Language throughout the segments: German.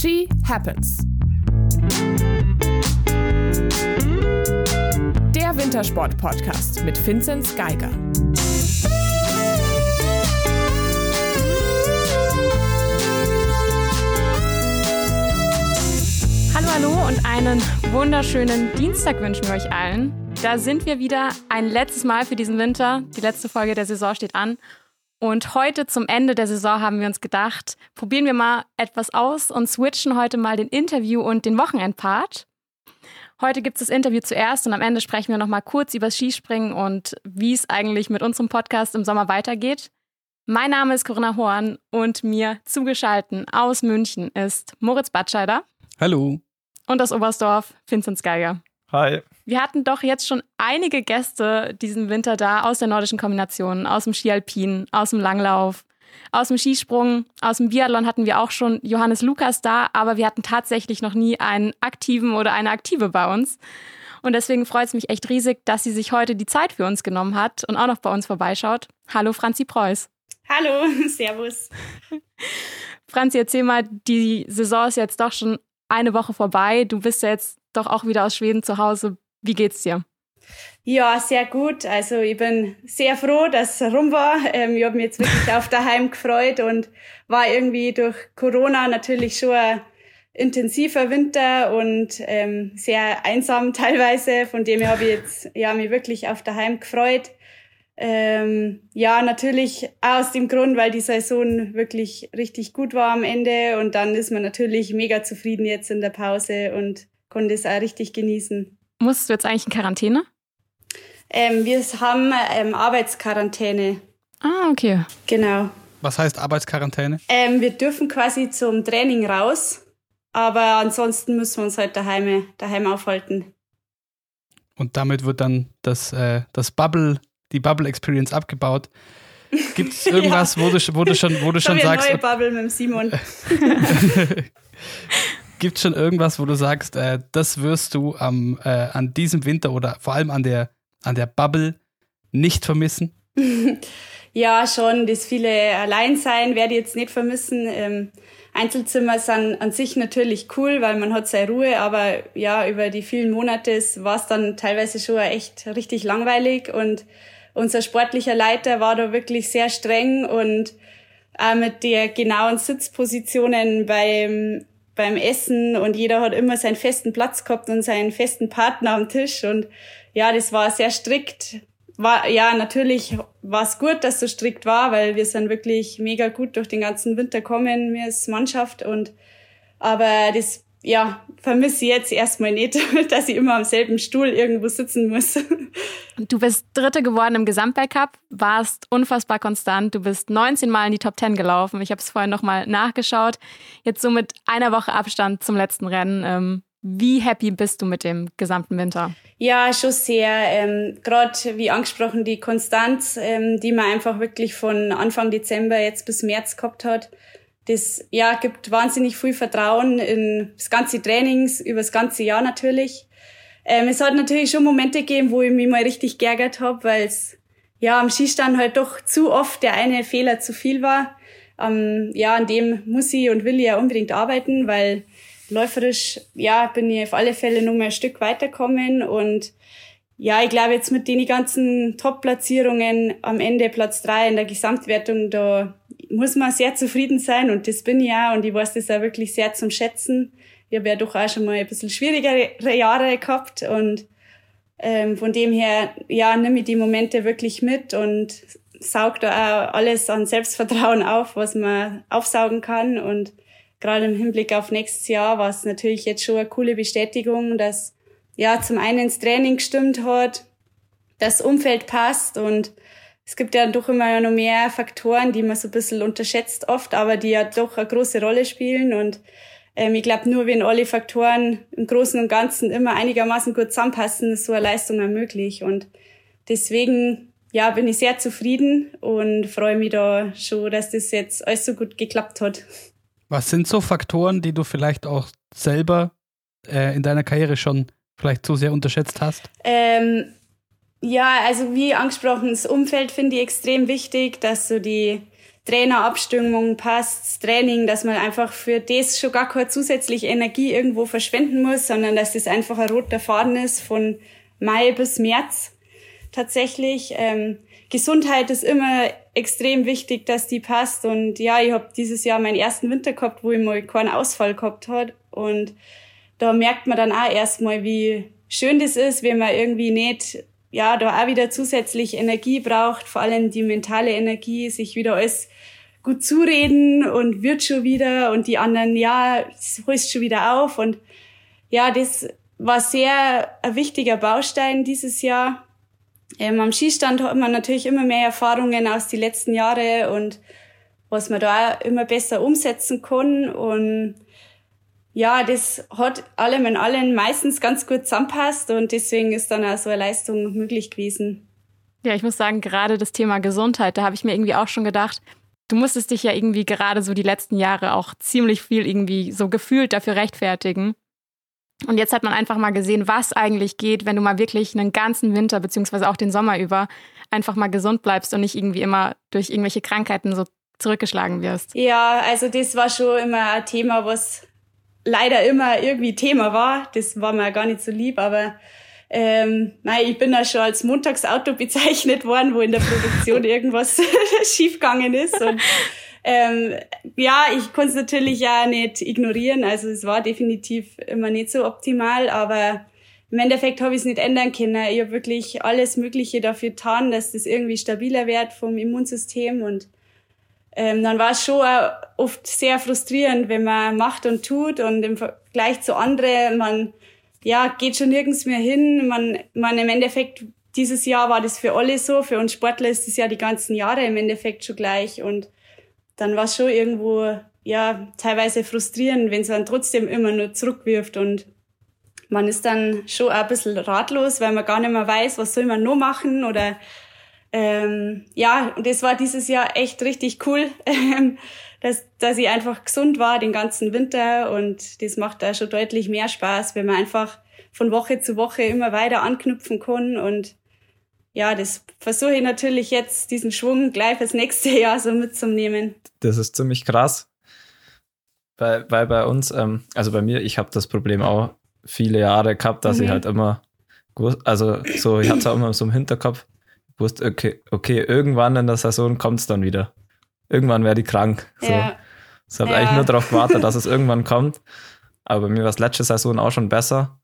She Happens. Der Wintersport-Podcast mit Vinzenz Geiger. Hallo, hallo und einen wunderschönen Dienstag wünschen wir euch allen. Da sind wir wieder ein letztes Mal für diesen Winter. Die letzte Folge der Saison steht an. Und heute zum Ende der Saison haben wir uns gedacht, probieren wir mal etwas aus und switchen heute mal den Interview und den Wochenendpart. Heute gibt es das Interview zuerst und am Ende sprechen wir nochmal kurz über das Skispringen und wie es eigentlich mit unserem Podcast im Sommer weitergeht. Mein Name ist Corinna Horn und mir zugeschalten aus München ist Moritz Batscheider. Hallo. Und aus Oberstdorf Vinzenz Geiger. Hi. Wir hatten doch jetzt schon einige Gäste diesen Winter da aus der nordischen Kombination, aus dem Skialpin, aus dem Langlauf, aus dem Skisprung, aus dem Biathlon hatten wir auch schon Johannes Lukas da, aber wir hatten tatsächlich noch nie einen aktiven oder eine aktive bei uns. Und deswegen freut es mich echt riesig, dass sie sich heute die Zeit für uns genommen hat und auch noch bei uns vorbeischaut. Hallo Franzi Preuß. Hallo, Servus. Franzi, erzähl mal, die Saison ist jetzt doch schon eine Woche vorbei. Du bist ja jetzt doch auch wieder aus Schweden zu Hause. Wie geht's dir? Ja, sehr gut. Also ich bin sehr froh, dass es rum war. Ähm, ich habe mich jetzt wirklich auf daheim gefreut und war irgendwie durch Corona natürlich schon ein intensiver Winter und ähm, sehr einsam teilweise. Von dem her habe ich jetzt ja mich wirklich auf daheim gefreut. Ähm, ja, natürlich aus dem Grund, weil die Saison wirklich richtig gut war am Ende und dann ist man natürlich mega zufrieden jetzt in der Pause und konnte es auch richtig genießen. Musstest du jetzt eigentlich in Quarantäne? Ähm, wir haben ähm, Arbeitsquarantäne. Ah, okay. Genau. Was heißt Arbeitsquarantäne? Ähm, wir dürfen quasi zum Training raus, aber ansonsten müssen wir uns halt daheim, daheim aufhalten. Und damit wird dann das, äh, das Bubble, die Bubble Experience abgebaut. Gibt es irgendwas, ja. wo, du, wo du schon, wo du schon sagst. Eine neue Bubble mit dem Simon. Gibt es schon irgendwas, wo du sagst, äh, das wirst du am, äh, an diesem Winter oder vor allem an der, an der Bubble nicht vermissen? ja, schon. Das viele Alleinsein werde ich jetzt nicht vermissen. Ähm, Einzelzimmer sind an sich natürlich cool, weil man hat seine Ruhe, aber ja, über die vielen Monate war es dann teilweise schon echt richtig langweilig und unser sportlicher Leiter war da wirklich sehr streng und mit der genauen Sitzpositionen beim beim Essen und jeder hat immer seinen festen Platz gehabt und seinen festen Partner am Tisch und ja, das war sehr strikt. War, ja, natürlich war es gut, dass so strikt war, weil wir sind wirklich mega gut durch den ganzen Winter kommen, wir als Mannschaft und aber das ja, vermisse jetzt erstmal nicht, dass ich immer am selben Stuhl irgendwo sitzen muss. Du bist Dritte geworden im Gesamtweltcup, warst unfassbar konstant. Du bist 19 Mal in die Top 10 gelaufen. Ich habe es vorhin nochmal nachgeschaut. Jetzt so mit einer Woche Abstand zum letzten Rennen. Ähm, wie happy bist du mit dem gesamten Winter? Ja, schon sehr. Ähm, Gerade wie angesprochen, die Konstanz, ähm, die man einfach wirklich von Anfang Dezember jetzt bis März gehabt hat das ja, gibt wahnsinnig viel Vertrauen in das ganze Trainings, über das ganze Jahr natürlich. Ähm, es hat natürlich schon Momente gegeben, wo ich mich mal richtig geärgert habe, weil es ja am Skistand halt doch zu oft der eine Fehler zu viel war. Ähm, ja, an dem muss ich und will ich ja unbedingt arbeiten, weil läuferisch, ja, bin ich auf alle Fälle noch mal ein Stück weiterkommen und ja, ich glaube jetzt mit den ganzen Top-Platzierungen am Ende Platz drei in der Gesamtwertung, da muss man sehr zufrieden sein und das bin ich auch und ich weiß das auch wirklich sehr zum Schätzen. Ich habe ja doch auch schon mal ein bisschen schwierigere Jahre gehabt und ähm, von dem her, ja, nehme ich die Momente wirklich mit und saug da auch alles an Selbstvertrauen auf, was man aufsaugen kann und gerade im Hinblick auf nächstes Jahr war es natürlich jetzt schon eine coole Bestätigung, dass ja zum einen ins Training gestimmt hat, das Umfeld passt und es gibt ja doch immer noch mehr Faktoren, die man so ein bisschen unterschätzt oft, aber die ja doch eine große Rolle spielen. Und ähm, ich glaube, nur wenn alle Faktoren im Großen und Ganzen immer einigermaßen gut zusammenpassen, ist so eine Leistung möglich. Und deswegen ja, bin ich sehr zufrieden und freue mich da schon, dass das jetzt alles so gut geklappt hat. Was sind so Faktoren, die du vielleicht auch selber äh, in deiner Karriere schon vielleicht zu sehr unterschätzt hast? Ähm, ja, also wie angesprochen, das Umfeld finde ich extrem wichtig, dass so die Trainerabstimmung passt, das Training, dass man einfach für das schon gar keine zusätzliche Energie irgendwo verschwenden muss, sondern dass das einfach ein roter Faden ist von Mai bis März tatsächlich. Ähm, Gesundheit ist immer extrem wichtig, dass die passt. Und ja, ich habe dieses Jahr meinen ersten Winter gehabt, wo ich mal keinen Ausfall gehabt hat. Und da merkt man dann auch erstmal, wie schön das ist, wenn man irgendwie nicht, ja, da auch wieder zusätzlich Energie braucht, vor allem die mentale Energie, sich wieder alles gut zureden und wird schon wieder und die anderen, ja, holst schon wieder auf. Und ja, das war sehr ein wichtiger Baustein dieses Jahr. Ähm, am Skistand hat man natürlich immer mehr Erfahrungen aus den letzten Jahren und was man da immer besser umsetzen kann. Und ja, das hat allem in allem meistens ganz gut zusammenpasst und deswegen ist dann auch so eine Leistung möglich gewesen. Ja, ich muss sagen, gerade das Thema Gesundheit, da habe ich mir irgendwie auch schon gedacht, du musstest dich ja irgendwie gerade so die letzten Jahre auch ziemlich viel irgendwie so gefühlt dafür rechtfertigen. Und jetzt hat man einfach mal gesehen, was eigentlich geht, wenn du mal wirklich einen ganzen Winter beziehungsweise auch den Sommer über einfach mal gesund bleibst und nicht irgendwie immer durch irgendwelche Krankheiten so zurückgeschlagen wirst. Ja, also das war schon immer ein Thema, was leider immer irgendwie Thema war. Das war mir gar nicht so lieb, aber ähm, nein, ich bin da schon als Montagsauto bezeichnet worden, wo in der Produktion irgendwas schiefgegangen ist. Und ähm, ja, ich konnte es natürlich ja nicht ignorieren. Also es war definitiv immer nicht so optimal, aber im Endeffekt habe ich es nicht ändern können. Ich habe wirklich alles Mögliche dafür getan, dass das irgendwie stabiler wird vom Immunsystem und ähm, dann war es schon oft sehr frustrierend, wenn man macht und tut und im Vergleich zu anderen, man ja, geht schon nirgends mehr hin. Man, man im Endeffekt, dieses Jahr war das für alle so, für uns Sportler ist das ja die ganzen Jahre im Endeffekt schon gleich und dann war es schon irgendwo, ja, teilweise frustrierend, wenn es dann trotzdem immer nur zurückwirft und man ist dann schon ein bisschen ratlos, weil man gar nicht mehr weiß, was soll man noch machen oder ähm, ja, und das war dieses Jahr echt richtig cool, ähm, dass, dass ich einfach gesund war den ganzen Winter und das macht da schon deutlich mehr Spaß, wenn man einfach von Woche zu Woche immer weiter anknüpfen kann und ja, das versuche ich natürlich jetzt, diesen Schwung gleich fürs nächste Jahr so mitzunehmen. Das ist ziemlich krass. Weil, weil bei uns, ähm, also bei mir, ich habe das Problem auch viele Jahre gehabt, dass mhm. ich halt immer, also so, ich hatte es auch immer so im Hinterkopf, wusste, okay, okay, irgendwann in der Saison kommt es dann wieder. Irgendwann werde ich krank. So. Ja. Ich habe ja. eigentlich nur darauf gewartet, dass es irgendwann kommt. Aber bei mir war es letzte Saison auch schon besser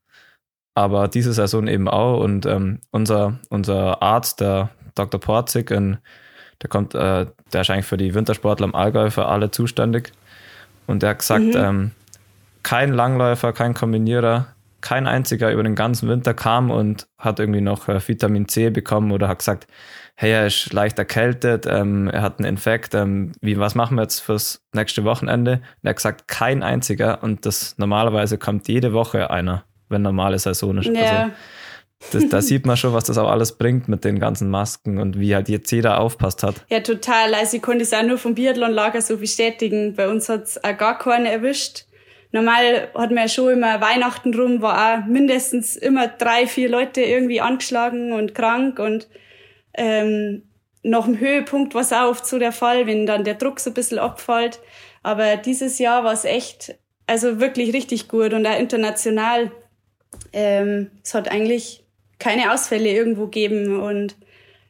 aber diese Saison eben auch. Und ähm, unser, unser Arzt, der Dr. Porzig, in, der kommt, äh, der ist eigentlich für die Wintersportler im Allgäu für alle zuständig. Und der hat gesagt, mhm. ähm, kein Langläufer, kein Kombinierer, kein einziger über den ganzen Winter kam und hat irgendwie noch äh, Vitamin C bekommen oder hat gesagt, hey, er ist leicht erkältet, ähm, er hat einen Infekt, ähm, wie, was machen wir jetzt fürs nächste Wochenende? Und er hat gesagt, kein einziger und das normalerweise kommt jede Woche einer wenn normale Saison ist. Ja. Also, da sieht man schon, was das auch alles bringt mit den ganzen Masken und wie halt jetzt jeder aufpasst hat. Ja, total. Also ich konnte es auch nur vom Biathlonlager so bestätigen. Bei uns hat es auch gar keinen erwischt. Normal hat man ja schon immer Weihnachten rum, war auch mindestens immer drei, vier Leute irgendwie angeschlagen und krank und ähm, nach dem Höhepunkt war es auch oft so der Fall, wenn dann der Druck so ein bisschen abfällt. Aber dieses Jahr war es echt, also wirklich richtig gut und auch international ähm, es hat eigentlich keine Ausfälle irgendwo gegeben. Und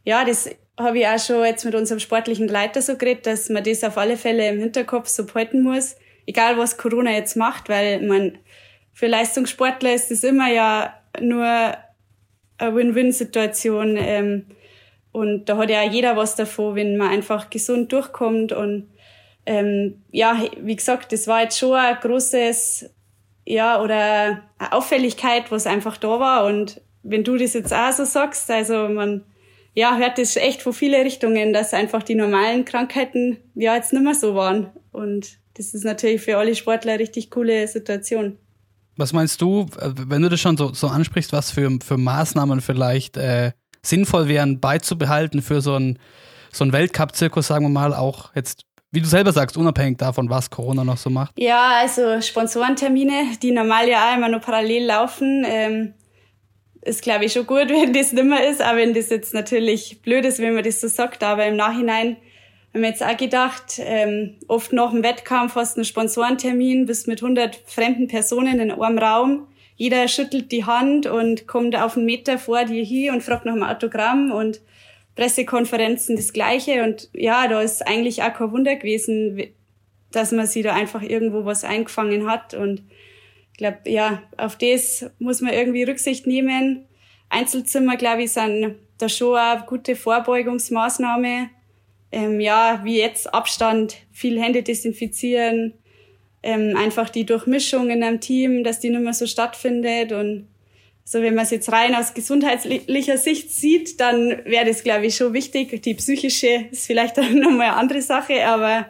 ja, das habe ich auch schon jetzt mit unserem sportlichen Leiter so geredet, dass man das auf alle Fälle im Hinterkopf so behalten muss, egal was Corona jetzt macht, weil man für Leistungssportler ist das immer ja nur eine Win-Win-Situation. Ähm, und da hat ja jeder was davon, wenn man einfach gesund durchkommt. Und ähm, ja, wie gesagt, das war jetzt schon ein großes ja, oder eine Auffälligkeit, was einfach da war. Und wenn du das jetzt auch so sagst, also man ja, hört das echt von vielen Richtungen, dass einfach die normalen Krankheiten ja jetzt nicht mehr so waren. Und das ist natürlich für alle Sportler eine richtig coole Situation. Was meinst du, wenn du das schon so, so ansprichst, was für, für Maßnahmen vielleicht äh, sinnvoll wären beizubehalten für so einen so Weltcup-Zirkus, sagen wir mal, auch jetzt wie du selber sagst, unabhängig davon, was Corona noch so macht? Ja, also Sponsorentermine, die normal ja auch immer nur parallel laufen, ähm, ist glaube ich schon gut, wenn das nimmer ist, auch wenn das jetzt natürlich blöd ist, wenn man das so sagt, aber im Nachhinein, haben wir jetzt auch gedacht, ähm, oft nach dem Wettkampf hast du einen Sponsorentermin, bist mit 100 fremden Personen in einem Raum. Jeder schüttelt die Hand und kommt auf einen Meter vor dir hier und fragt nach einem Autogramm und Pressekonferenzen das Gleiche. Und ja, da ist eigentlich auch kein Wunder gewesen, dass man sich da einfach irgendwo was eingefangen hat. Und ich glaube, ja, auf das muss man irgendwie Rücksicht nehmen. Einzelzimmer, glaube ich, sind da schon eine gute Vorbeugungsmaßnahme ähm, ja, wie jetzt Abstand, viel Hände desinfizieren, ähm, einfach die Durchmischung in einem Team, dass die nicht mehr so stattfindet und so, wenn man es jetzt rein aus gesundheitlicher Sicht sieht, dann wäre das, glaube ich, schon wichtig. Die psychische ist vielleicht dann nochmal eine andere Sache, aber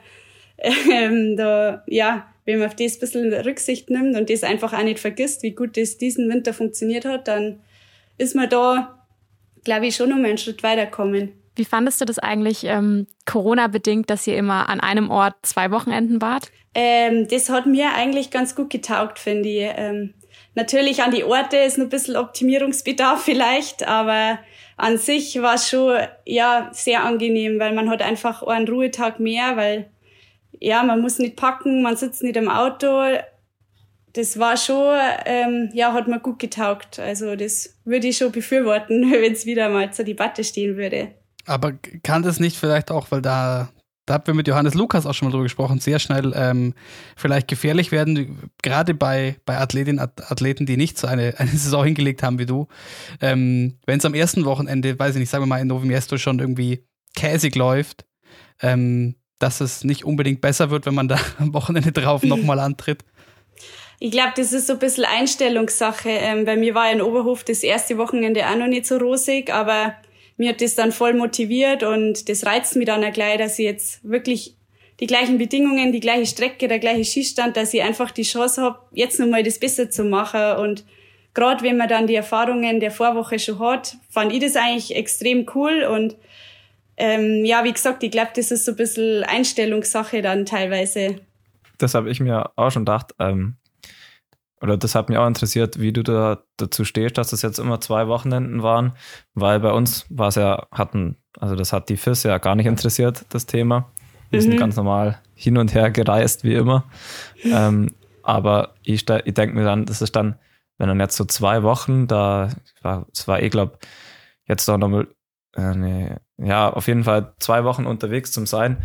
ähm, da, ja, wenn man auf das ein bisschen Rücksicht nimmt und das einfach auch nicht vergisst, wie gut das diesen Winter funktioniert hat, dann ist man da, glaube ich, schon nochmal einen Schritt weiterkommen. Wie fandest du das eigentlich ähm, Corona-bedingt, dass ihr immer an einem Ort zwei Wochenenden wart? Ähm, das hat mir eigentlich ganz gut getaugt, finde ich. Ähm, natürlich an die Orte ist noch ein bisschen Optimierungsbedarf vielleicht, aber an sich war es schon ja sehr angenehm, weil man hat einfach einen Ruhetag mehr, weil ja man muss nicht packen, man sitzt nicht im Auto. Das war schon, ähm, ja, hat mir gut getaugt. Also das würde ich schon befürworten, wenn es wieder mal zur Debatte stehen würde. Aber kann das nicht vielleicht auch, weil da, da haben wir mit Johannes Lukas auch schon mal drüber gesprochen, sehr schnell ähm, vielleicht gefährlich werden, gerade bei, bei Athletinnen, Athleten, die nicht so eine, eine Saison hingelegt haben wie du. Ähm, Wenn es am ersten Wochenende, weiß ich nicht, sagen wir mal in Novimiesto schon irgendwie käsig läuft, ähm, dass es nicht unbedingt besser wird, wenn man da am Wochenende drauf nochmal antritt. Ich glaube, das ist so ein bisschen Einstellungssache. Ähm, bei mir war ja in Oberhof das erste Wochenende auch noch nicht so rosig, aber mir hat das dann voll motiviert und das reizt mich dann auch gleich, dass ich jetzt wirklich die gleichen Bedingungen, die gleiche Strecke, der gleiche Schießstand, dass ich einfach die Chance habe, jetzt nochmal das besser zu machen. Und gerade wenn man dann die Erfahrungen der Vorwoche schon hat, fand ich das eigentlich extrem cool. Und ähm, ja, wie gesagt, ich glaube, das ist so ein bisschen Einstellungssache dann teilweise. Das habe ich mir auch schon gedacht. Ähm, oder das hat mich auch interessiert, wie du da dazu stehst, dass das jetzt immer zwei Wochenenden waren, weil bei uns war es ja, hatten, also das hat die FIS ja gar nicht interessiert, das Thema. Wir mhm. sind ganz normal hin und her gereist, wie immer. ähm, aber ich, ich denke mir dann, das ist dann, wenn dann jetzt so zwei Wochen, da war, es war eh, glaube jetzt doch nochmal, äh, nee, ja, auf jeden Fall zwei Wochen unterwegs zum Sein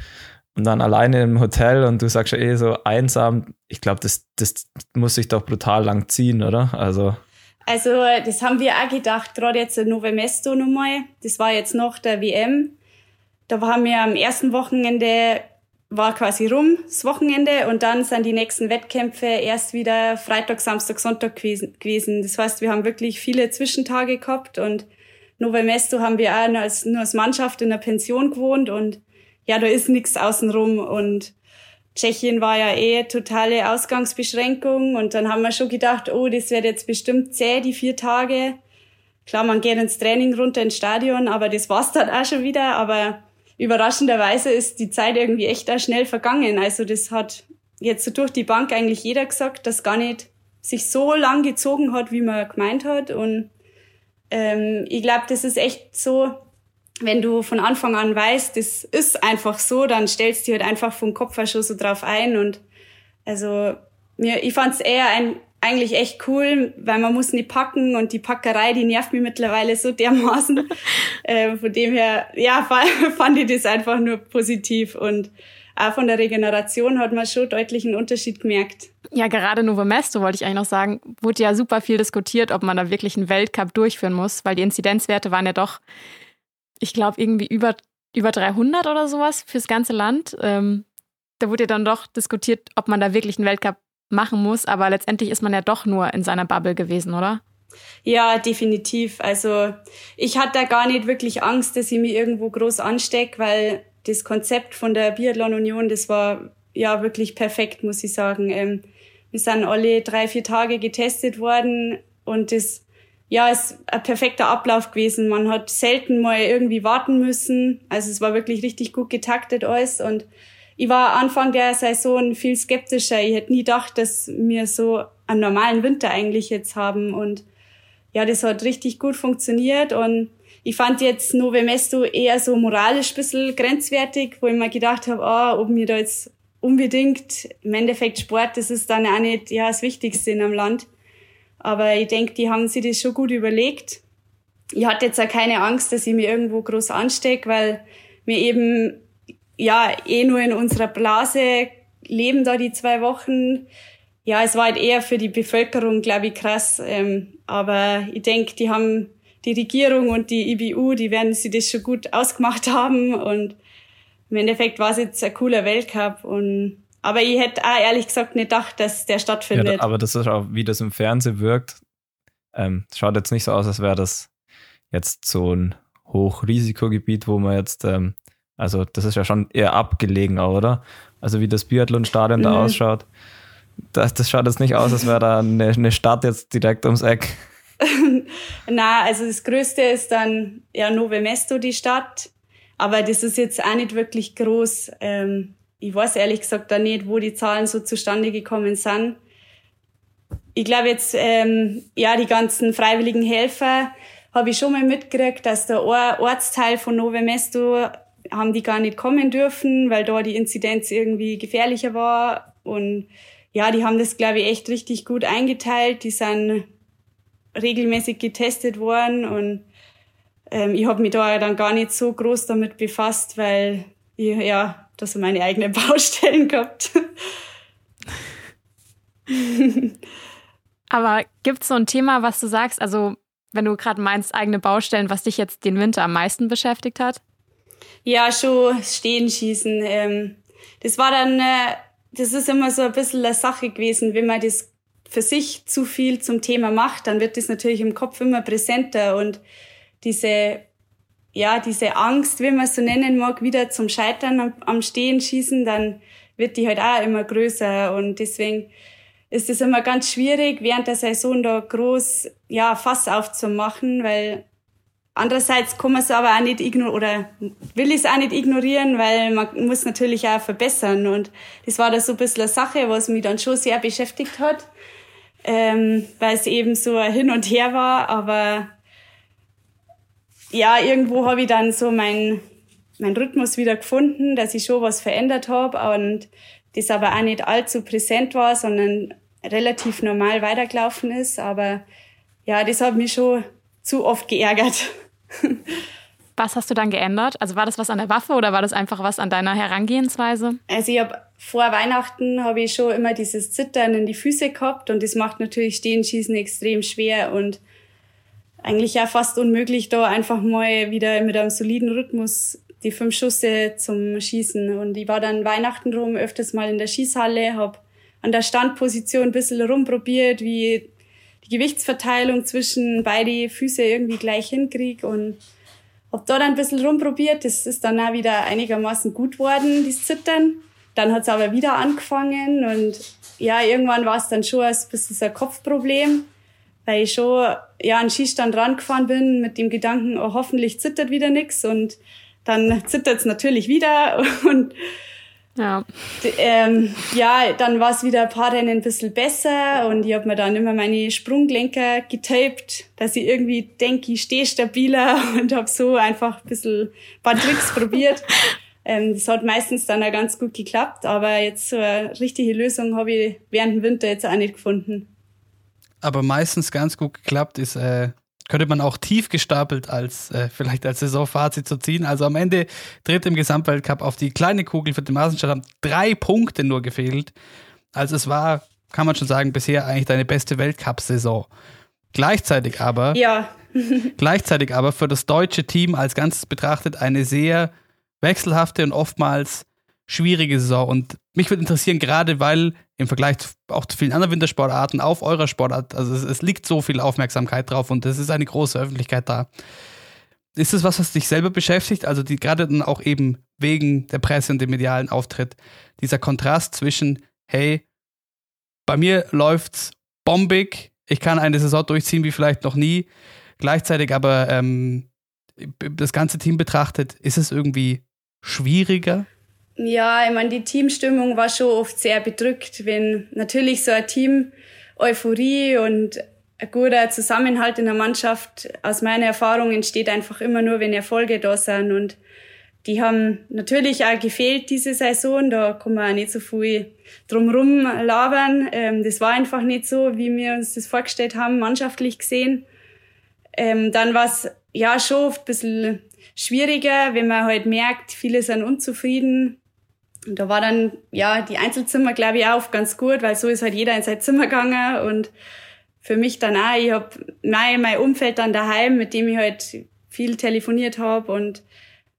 und dann alleine im Hotel und du sagst ja eh so einsam, ich glaube, das, das muss sich doch brutal lang ziehen, oder? Also. Also, das haben wir auch gedacht, gerade jetzt in Nove Mesto nochmal. Das war jetzt noch der WM. Da haben wir am ersten Wochenende, war quasi rum, das Wochenende, und dann sind die nächsten Wettkämpfe erst wieder Freitag, Samstag, Sonntag gewesen. Das heißt, wir haben wirklich viele Zwischentage gehabt und Nove Mesto haben wir auch nur als, nur als Mannschaft in der Pension gewohnt und ja, da ist nichts außenrum und Tschechien war ja eh totale Ausgangsbeschränkung und dann haben wir schon gedacht, oh, das wird jetzt bestimmt zäh, die vier Tage. Klar, man geht ins Training runter ins Stadion, aber das war's dann auch schon wieder. Aber überraschenderweise ist die Zeit irgendwie echt auch schnell vergangen. Also das hat jetzt so durch die Bank eigentlich jeder gesagt, dass gar nicht sich so lang gezogen hat, wie man gemeint hat. Und ähm, ich glaube, das ist echt so, wenn du von Anfang an weißt, das ist einfach so, dann stellst du halt einfach vom Kopf her schon so drauf ein und also mir, ich fand's eher ein, eigentlich echt cool, weil man muss nicht packen und die Packerei, die nervt mich mittlerweile so dermaßen. äh, von dem her, ja, fand ich das einfach nur positiv und auch von der Regeneration hat man schon deutlich einen Unterschied gemerkt. Ja, gerade Novo Mesto wollte ich eigentlich noch sagen, wurde ja super viel diskutiert, ob man da wirklich einen Weltcup durchführen muss, weil die Inzidenzwerte waren ja doch ich glaube, irgendwie über, über 300 oder sowas fürs ganze Land. Ähm, da wurde ja dann doch diskutiert, ob man da wirklich einen Weltcup machen muss, aber letztendlich ist man ja doch nur in seiner Bubble gewesen, oder? Ja, definitiv. Also ich hatte da gar nicht wirklich Angst, dass ich mich irgendwo groß anstecke, weil das Konzept von der Biathlon Union, das war ja wirklich perfekt, muss ich sagen. Ähm, wir sind alle drei, vier Tage getestet worden und das ja, ist ein perfekter Ablauf gewesen. Man hat selten mal irgendwie warten müssen. Also es war wirklich richtig gut getaktet alles. Und ich war Anfang der Saison viel skeptischer. Ich hätte nie gedacht, dass wir so einen normalen Winter eigentlich jetzt haben. Und ja, das hat richtig gut funktioniert. Und ich fand jetzt Nove Mesto eher so moralisch ein bisschen grenzwertig, wo ich mir gedacht habe, ah, ob mir da jetzt unbedingt, im Endeffekt Sport, das ist dann auch nicht ja, das Wichtigste in einem Land. Aber ich denke, die haben sich das schon gut überlegt. Ich hatte jetzt auch keine Angst, dass ich mir irgendwo groß anstecke, weil wir eben ja eh nur in unserer Blase leben da die zwei Wochen. Ja, es war halt eher für die Bevölkerung, glaube ich, krass. Ähm, aber ich denke, die haben die Regierung und die IBU, die werden sich das schon gut ausgemacht haben und im Endeffekt war es jetzt ein cooler Weltcup und aber ich hätte auch ehrlich gesagt nicht gedacht, dass der stattfindet. Ja, aber das ist auch, wie das im Fernsehen wirkt. Ähm, schaut jetzt nicht so aus, als wäre das jetzt so ein Hochrisikogebiet, wo man jetzt, ähm, also das ist ja schon eher abgelegen, oder? Also wie das Biathlon-Stadion mhm. da ausschaut. Das, das schaut jetzt nicht aus, als wäre da eine, eine Stadt jetzt direkt ums Eck. Na, also das Größte ist dann ja Nove Mesto, die Stadt. Aber das ist jetzt auch nicht wirklich groß. Ähm, ich weiß ehrlich gesagt da nicht, wo die Zahlen so zustande gekommen sind. Ich glaube jetzt, ähm, ja, die ganzen freiwilligen Helfer habe ich schon mal mitgekriegt, dass der Ortsteil von Nove Mesto haben die gar nicht kommen dürfen, weil da die Inzidenz irgendwie gefährlicher war. Und ja, die haben das, glaube ich, echt richtig gut eingeteilt. Die sind regelmäßig getestet worden und ähm, ich habe mich da dann gar nicht so groß damit befasst, weil ich ja da so meine eigenen Baustellen gehabt. Aber gibt es so ein Thema, was du sagst, also wenn du gerade meinst, eigene Baustellen, was dich jetzt den Winter am meisten beschäftigt hat? Ja, schon Stehen schießen. Ähm, das war dann, äh, das ist immer so ein bisschen eine Sache gewesen, wenn man das für sich zu viel zum Thema macht, dann wird das natürlich im Kopf immer präsenter und diese, ja, diese Angst, wie man es so nennen mag, wieder zum Scheitern am, am Stehen schießen, dann wird die halt auch immer größer und deswegen ist es immer ganz schwierig, während der Saison da groß, ja, Fass aufzumachen, weil Andererseits kann man es aber auch nicht ignorieren oder will ich es auch nicht ignorieren, weil man muss natürlich auch verbessern. Und das war da so ein bisschen eine Sache, was mich dann schon sehr beschäftigt hat ähm, weil es eben so ein Hin und Her war. Aber ja, irgendwo habe ich dann so mein, mein Rhythmus wieder gefunden, dass ich schon was verändert habe und das aber auch nicht allzu präsent war, sondern relativ normal weitergelaufen ist. Aber ja, das hat mich schon zu oft geärgert. Was hast du dann geändert? Also war das was an der Waffe oder war das einfach was an deiner Herangehensweise? Also ich habe vor Weihnachten habe ich schon immer dieses Zittern in die Füße gehabt und das macht natürlich Stehenschießen extrem schwer und eigentlich ja fast unmöglich, da einfach mal wieder mit einem soliden Rhythmus die fünf Schüsse zum Schießen. Und ich war dann Weihnachten rum öfters mal in der Schießhalle, habe an der Standposition ein bisschen rumprobiert, wie die Gewichtsverteilung zwischen beide Füße irgendwie gleich hinkriege und hab da dann ein bisschen rumprobiert. Das ist dann auch wieder einigermaßen gut worden, das Zittern. Dann hat's aber wieder angefangen und ja, irgendwann war es dann schon ein bisschen so ein Kopfproblem, weil ich schon ja an den Schießstand rangefahren bin mit dem Gedanken, oh, hoffentlich zittert wieder nix und dann zittert's natürlich wieder und ja. Ähm, ja, dann war es wieder ein paar Rennen ein bisschen besser und ich habe mir dann immer meine Sprunggelenker getaped, dass ich irgendwie denke, ich stehe stabiler und habe so einfach ein bisschen ein paar Tricks probiert. Ähm, das hat meistens dann auch ganz gut geklappt, aber jetzt so eine richtige Lösung habe ich während dem Winter jetzt auch nicht gefunden. Aber meistens ganz gut geklappt ist äh, könnte man auch tief gestapelt als äh, vielleicht als Saisonfazit zu ziehen. Also am Ende tritt im Gesamtweltcup auf die kleine Kugel für den Maßenstadt haben drei Punkte nur gefehlt. Also es war, kann man schon sagen, bisher eigentlich deine beste Weltcup-Saison. Gleichzeitig aber, ja. gleichzeitig aber für das deutsche Team als Ganzes betrachtet eine sehr wechselhafte und oftmals schwierige Saison. Und mich würde interessieren, gerade weil im Vergleich zu, auch zu vielen anderen Wintersportarten auf eurer Sportart, also es, es liegt so viel Aufmerksamkeit drauf und es ist eine große Öffentlichkeit da. Ist es was, was dich selber beschäftigt? Also die gerade dann auch eben wegen der Presse und dem medialen Auftritt, dieser Kontrast zwischen, hey, bei mir läuft's bombig, ich kann eine Saison durchziehen wie vielleicht noch nie, gleichzeitig aber ähm, das ganze Team betrachtet, ist es irgendwie schwieriger? Ja, ich meine, die Teamstimmung war schon oft sehr bedrückt, wenn natürlich so ein Team Euphorie und ein guter Zusammenhalt in der Mannschaft aus meiner Erfahrung entsteht einfach immer nur, wenn Erfolge da sind. Und die haben natürlich auch gefehlt diese Saison. Da kann man auch nicht so viel drumrum labern. Ähm, das war einfach nicht so, wie wir uns das vorgestellt haben, mannschaftlich gesehen. Ähm, dann war es ja schon oft ein bisschen schwieriger, wenn man halt merkt, viele sind unzufrieden. Und da war dann, ja, die Einzelzimmer, glaube ich, auch ganz gut, weil so ist halt jeder in sein Zimmer gegangen und für mich dann auch, ich hab mein, mein Umfeld dann daheim, mit dem ich halt viel telefoniert habe und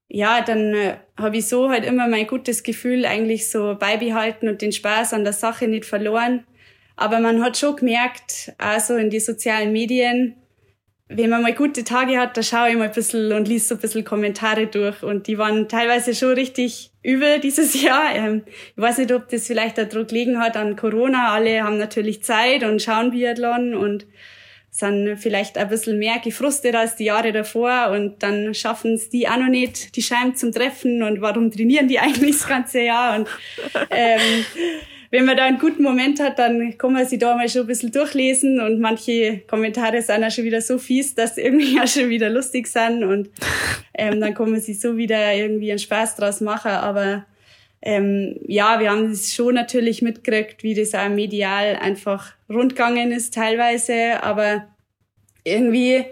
ja, dann äh, habe ich so halt immer mein gutes Gefühl eigentlich so beibehalten und den Spaß an der Sache nicht verloren. Aber man hat schon gemerkt, also in die sozialen Medien, wenn man mal gute Tage hat, da schaue ich mal ein bisschen und liest so ein bisschen Kommentare durch. Und die waren teilweise schon richtig übel dieses Jahr. Ähm, ich weiß nicht, ob das vielleicht daran gelegen hat an Corona. Alle haben natürlich Zeit und schauen Biathlon und sind vielleicht ein bisschen mehr gefrustet als die Jahre davor und dann schaffen es die auch noch nicht, die Scheiben zum Treffen und warum trainieren die eigentlich das ganze Jahr und ähm, wenn man da einen guten Moment hat, dann kann man sich da mal schon ein bisschen durchlesen und manche Kommentare sind auch schon wieder so fies, dass sie irgendwie auch schon wieder lustig sind und ähm, dann kann man sich so wieder irgendwie einen Spaß draus machen, aber ähm, ja, wir haben es schon natürlich mitgekriegt, wie das auch medial einfach rundgegangen ist teilweise, aber irgendwie,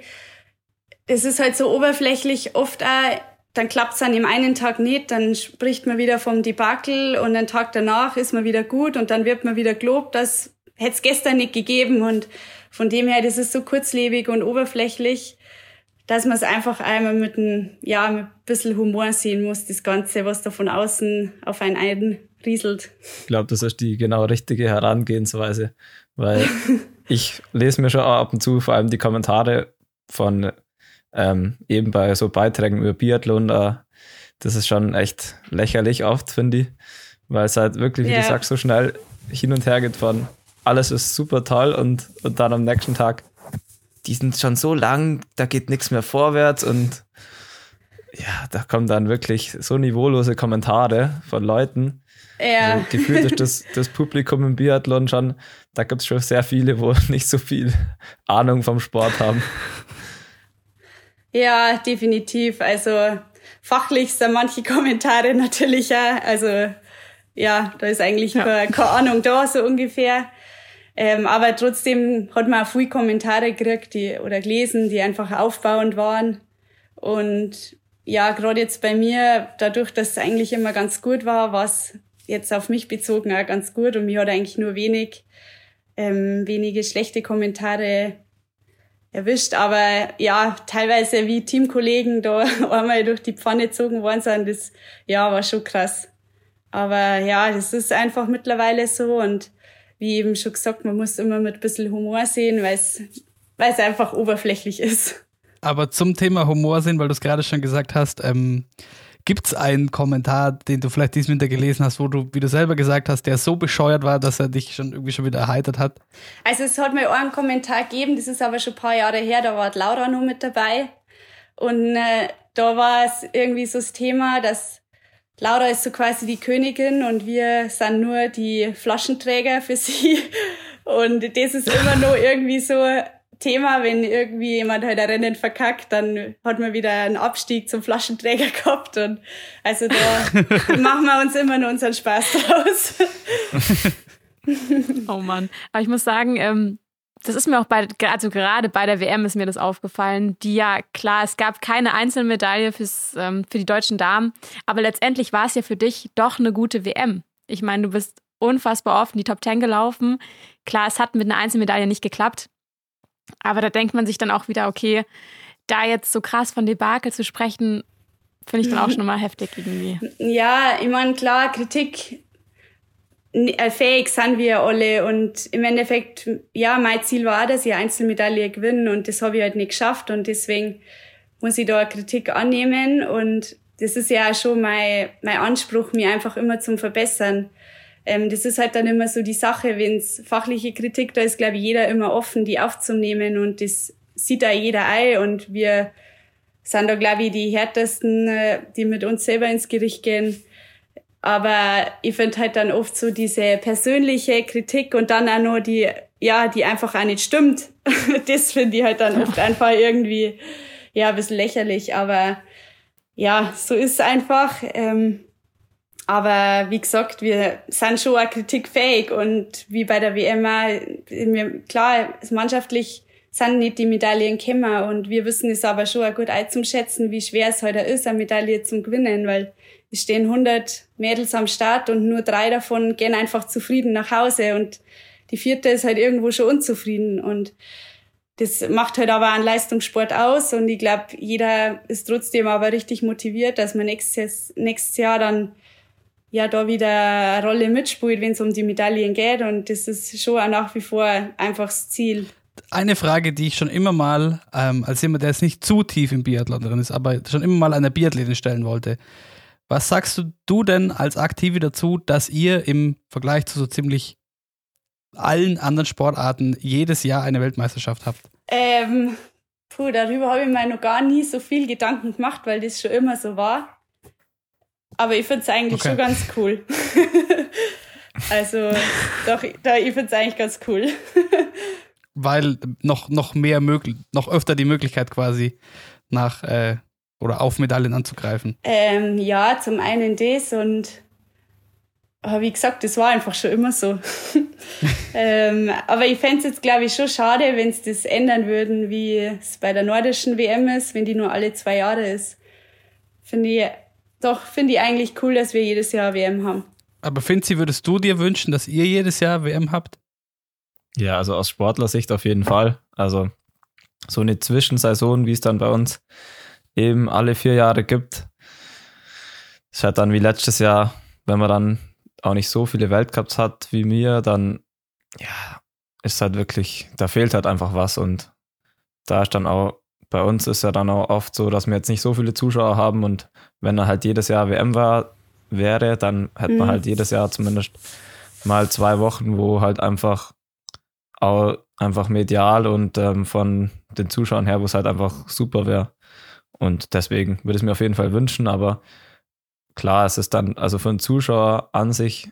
es ist halt so oberflächlich oft auch dann klappt es an dem einen Tag nicht, dann spricht man wieder vom Debakel und den Tag danach ist man wieder gut und dann wird man wieder gelobt, das hätte es gestern nicht gegeben und von dem her, das ist so kurzlebig und oberflächlich, dass man es einfach einmal mit ein, ja, mit ein bisschen Humor sehen muss, das Ganze, was da von außen auf einen einrieselt. Ich glaube, das ist die genau richtige Herangehensweise, weil ich lese mir schon ab und zu vor allem die Kommentare von ähm, eben bei so Beiträgen über Biathlon, da, das ist schon echt lächerlich oft, finde ich, weil es halt wirklich, wie yeah. du sagst, so schnell hin und her geht von alles ist super toll und, und dann am nächsten Tag, die sind schon so lang, da geht nichts mehr vorwärts und ja, da kommen dann wirklich so niveaulose Kommentare von Leuten. Ja. Also gefühlt ist das, das Publikum im Biathlon schon, da gibt es schon sehr viele, wo nicht so viel Ahnung vom Sport haben. Ja, definitiv. Also fachlich sind manche Kommentare natürlich auch. Also ja, da ist eigentlich ja. keine, keine Ahnung da, so ungefähr. Ähm, aber trotzdem hat man auch viele Kommentare gekriegt die, oder gelesen, die einfach aufbauend waren. Und ja, gerade jetzt bei mir, dadurch, dass es eigentlich immer ganz gut war, war es jetzt auf mich bezogen auch ganz gut und mir hat eigentlich nur wenig, ähm, wenige schlechte Kommentare erwischt. Aber ja, teilweise wie Teamkollegen da einmal durch die Pfanne gezogen worden sind, das ja, war schon krass. Aber ja, das ist einfach mittlerweile so und wie eben schon gesagt, man muss immer mit ein bisschen Humor sehen, weil es weil es einfach oberflächlich ist. Aber zum Thema Humor sehen, weil du es gerade schon gesagt hast, ähm, Gibt es einen Kommentar, den du vielleicht diesen Winter gelesen hast, wo du, wie du selber gesagt hast, der so bescheuert war, dass er dich schon irgendwie schon wieder erheitert hat? Also es hat mir einen Kommentar gegeben, das ist aber schon ein paar Jahre her, da war Laura noch mit dabei. Und äh, da war es irgendwie so das Thema, dass Laura ist so quasi die Königin und wir sind nur die Flaschenträger für sie. Und das ist immer nur irgendwie so Thema, wenn irgendwie jemand halt ein Rennen verkackt, dann hat man wieder einen Abstieg zum Flaschenträger gehabt und also da machen wir uns immer nur unseren Spaß draus. oh Mann. Aber ich muss sagen, ähm, das ist mir auch bei, also gerade bei der WM ist mir das aufgefallen, die ja, klar, es gab keine Einzelmedaille fürs, ähm, für die deutschen Damen, aber letztendlich war es ja für dich doch eine gute WM. Ich meine, du bist unfassbar oft in die Top Ten gelaufen. Klar, es hat mit einer Einzelmedaille nicht geklappt, aber da denkt man sich dann auch wieder, okay, da jetzt so krass von Debakel zu sprechen, finde ich dann auch schon mal heftig irgendwie. Ja, ich meine, klar, Kritik äh, fähig sind wir alle und im Endeffekt, ja, mein Ziel war, dass ich Einzelmedaille gewinnen und das habe ich halt nicht geschafft und deswegen muss ich da Kritik annehmen und das ist ja auch schon mein, mein Anspruch, mir einfach immer zum Verbessern ähm, das ist halt dann immer so die Sache, wenn es fachliche Kritik, da ist, glaube ich, jeder immer offen, die aufzunehmen und das sieht da jeder ein und wir sind da, glaube ich, die härtesten, äh, die mit uns selber ins Gericht gehen. Aber ich finde halt dann oft so diese persönliche Kritik und dann auch nur die, ja, die einfach auch nicht stimmt. das finde ich halt dann oft einfach irgendwie, ja, ein bisschen lächerlich. Aber ja, so ist es einfach. Ähm, aber wie gesagt, wir sind schon auch kritikfähig und wie bei der WM auch, klar, mannschaftlich sind nicht die Medaillen gekommen und wir wissen es aber schon auch gut einzuschätzen, wie schwer es heute ist, eine Medaille zu gewinnen, weil es stehen 100 Mädels am Start und nur drei davon gehen einfach zufrieden nach Hause und die vierte ist halt irgendwo schon unzufrieden und das macht halt aber einen Leistungssport aus und ich glaube, jeder ist trotzdem aber richtig motiviert, dass man nächstes, nächstes Jahr dann ja da wieder eine Rolle mitspielt, wenn es um die Medaillen geht und das ist schon auch nach wie vor einfach das Ziel. Eine Frage, die ich schon immer mal, ähm, als jemand, der jetzt nicht zu tief im Biathlon drin ist, aber schon immer mal einer Biathletin stellen wollte. Was sagst du, du denn als Aktive dazu, dass ihr im Vergleich zu so ziemlich allen anderen Sportarten jedes Jahr eine Weltmeisterschaft habt? Ähm, puh, darüber habe ich mir noch gar nie so viel Gedanken gemacht, weil das schon immer so war. Aber ich finde es eigentlich okay. schon ganz cool. also, doch, doch ich finde es eigentlich ganz cool. weil noch, noch mehr möglich, noch öfter die Möglichkeit quasi nach äh, oder auf Medaillen anzugreifen. Ähm, ja, zum einen das und aber wie gesagt, das war einfach schon immer so. ähm, aber ich fände es jetzt, glaube ich, schon schade, wenn es das ändern würden, wie es bei der nordischen WM ist, wenn die nur alle zwei Jahre ist. Finde ich, doch, finde ich eigentlich cool, dass wir jedes Jahr WM haben. Aber Finzi, würdest du dir wünschen, dass ihr jedes Jahr WM habt? Ja, also aus Sportlersicht auf jeden Fall. Also so eine Zwischensaison, wie es dann bei uns eben alle vier Jahre gibt. Es wird dann wie letztes Jahr, wenn man dann auch nicht so viele Weltcups hat wie mir, dann ja, ist halt wirklich, da fehlt halt einfach was und da ist dann auch, bei uns ist ja dann auch oft so, dass wir jetzt nicht so viele Zuschauer haben und wenn er halt jedes Jahr WM war, wäre, dann hätte man mhm. halt jedes Jahr zumindest mal zwei Wochen, wo halt einfach auch einfach medial und ähm, von den Zuschauern her, wo es halt einfach super wäre. Und deswegen würde ich es mir auf jeden Fall wünschen, aber klar, es ist dann, also für einen Zuschauer an sich,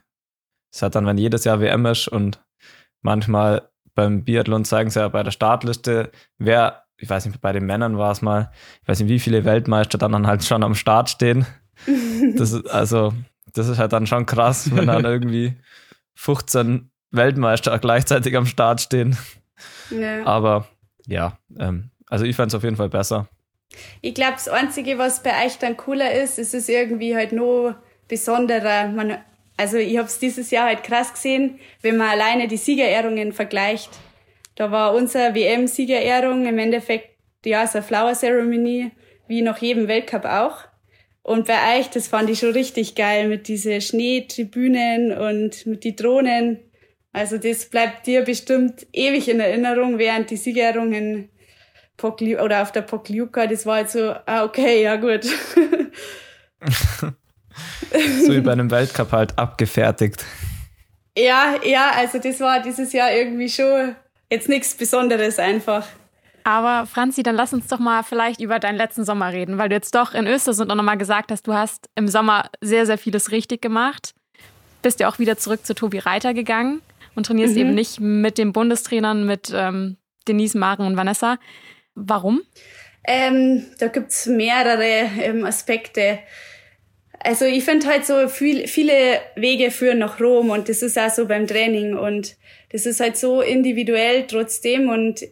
es hat dann, wenn jedes Jahr WM ist und manchmal beim Biathlon zeigen sie ja bei der Startliste, wer, ich weiß nicht, bei den Männern war es mal, ich weiß nicht, wie viele Weltmeister dann, dann halt schon am Start stehen. Das ist, also, das ist halt dann schon krass, wenn dann irgendwie 15 Weltmeister gleichzeitig am Start stehen. Ja. Aber ja, ähm, also ich fand es auf jeden Fall besser. Ich glaube, das Einzige, was bei euch dann cooler ist, ist es irgendwie halt noch besonderer. Man, also ich habe es dieses Jahr halt krass gesehen, wenn man alleine die Siegerehrungen vergleicht. Da war unsere WM-Siegerehrung im Endeffekt ja so eine Flower Ceremony, wie nach jedem Weltcup auch. Und bei euch, das fand ich schon richtig geil mit diese Schneetribünen und mit die Drohnen. Also das bleibt dir bestimmt ewig in Erinnerung, während die Siegerehrungen Pokli oder auf der Pokljuka, das war halt so, ah, okay, ja gut. so wie bei einem Weltcup halt abgefertigt. Ja, ja, also das war dieses Jahr irgendwie schon jetzt nichts Besonderes einfach. Aber Franzi, dann lass uns doch mal vielleicht über deinen letzten Sommer reden, weil du jetzt doch in Östersund auch nochmal gesagt hast, du hast im Sommer sehr, sehr vieles richtig gemacht. Bist ja auch wieder zurück zu Tobi Reiter gegangen und trainierst mhm. eben nicht mit den Bundestrainern, mit ähm, Denise, Maren und Vanessa. Warum? Ähm, da gibt's mehrere ähm, Aspekte. Also ich finde halt so viel, viele Wege führen nach Rom und das ist auch so beim Training und das ist halt so individuell trotzdem und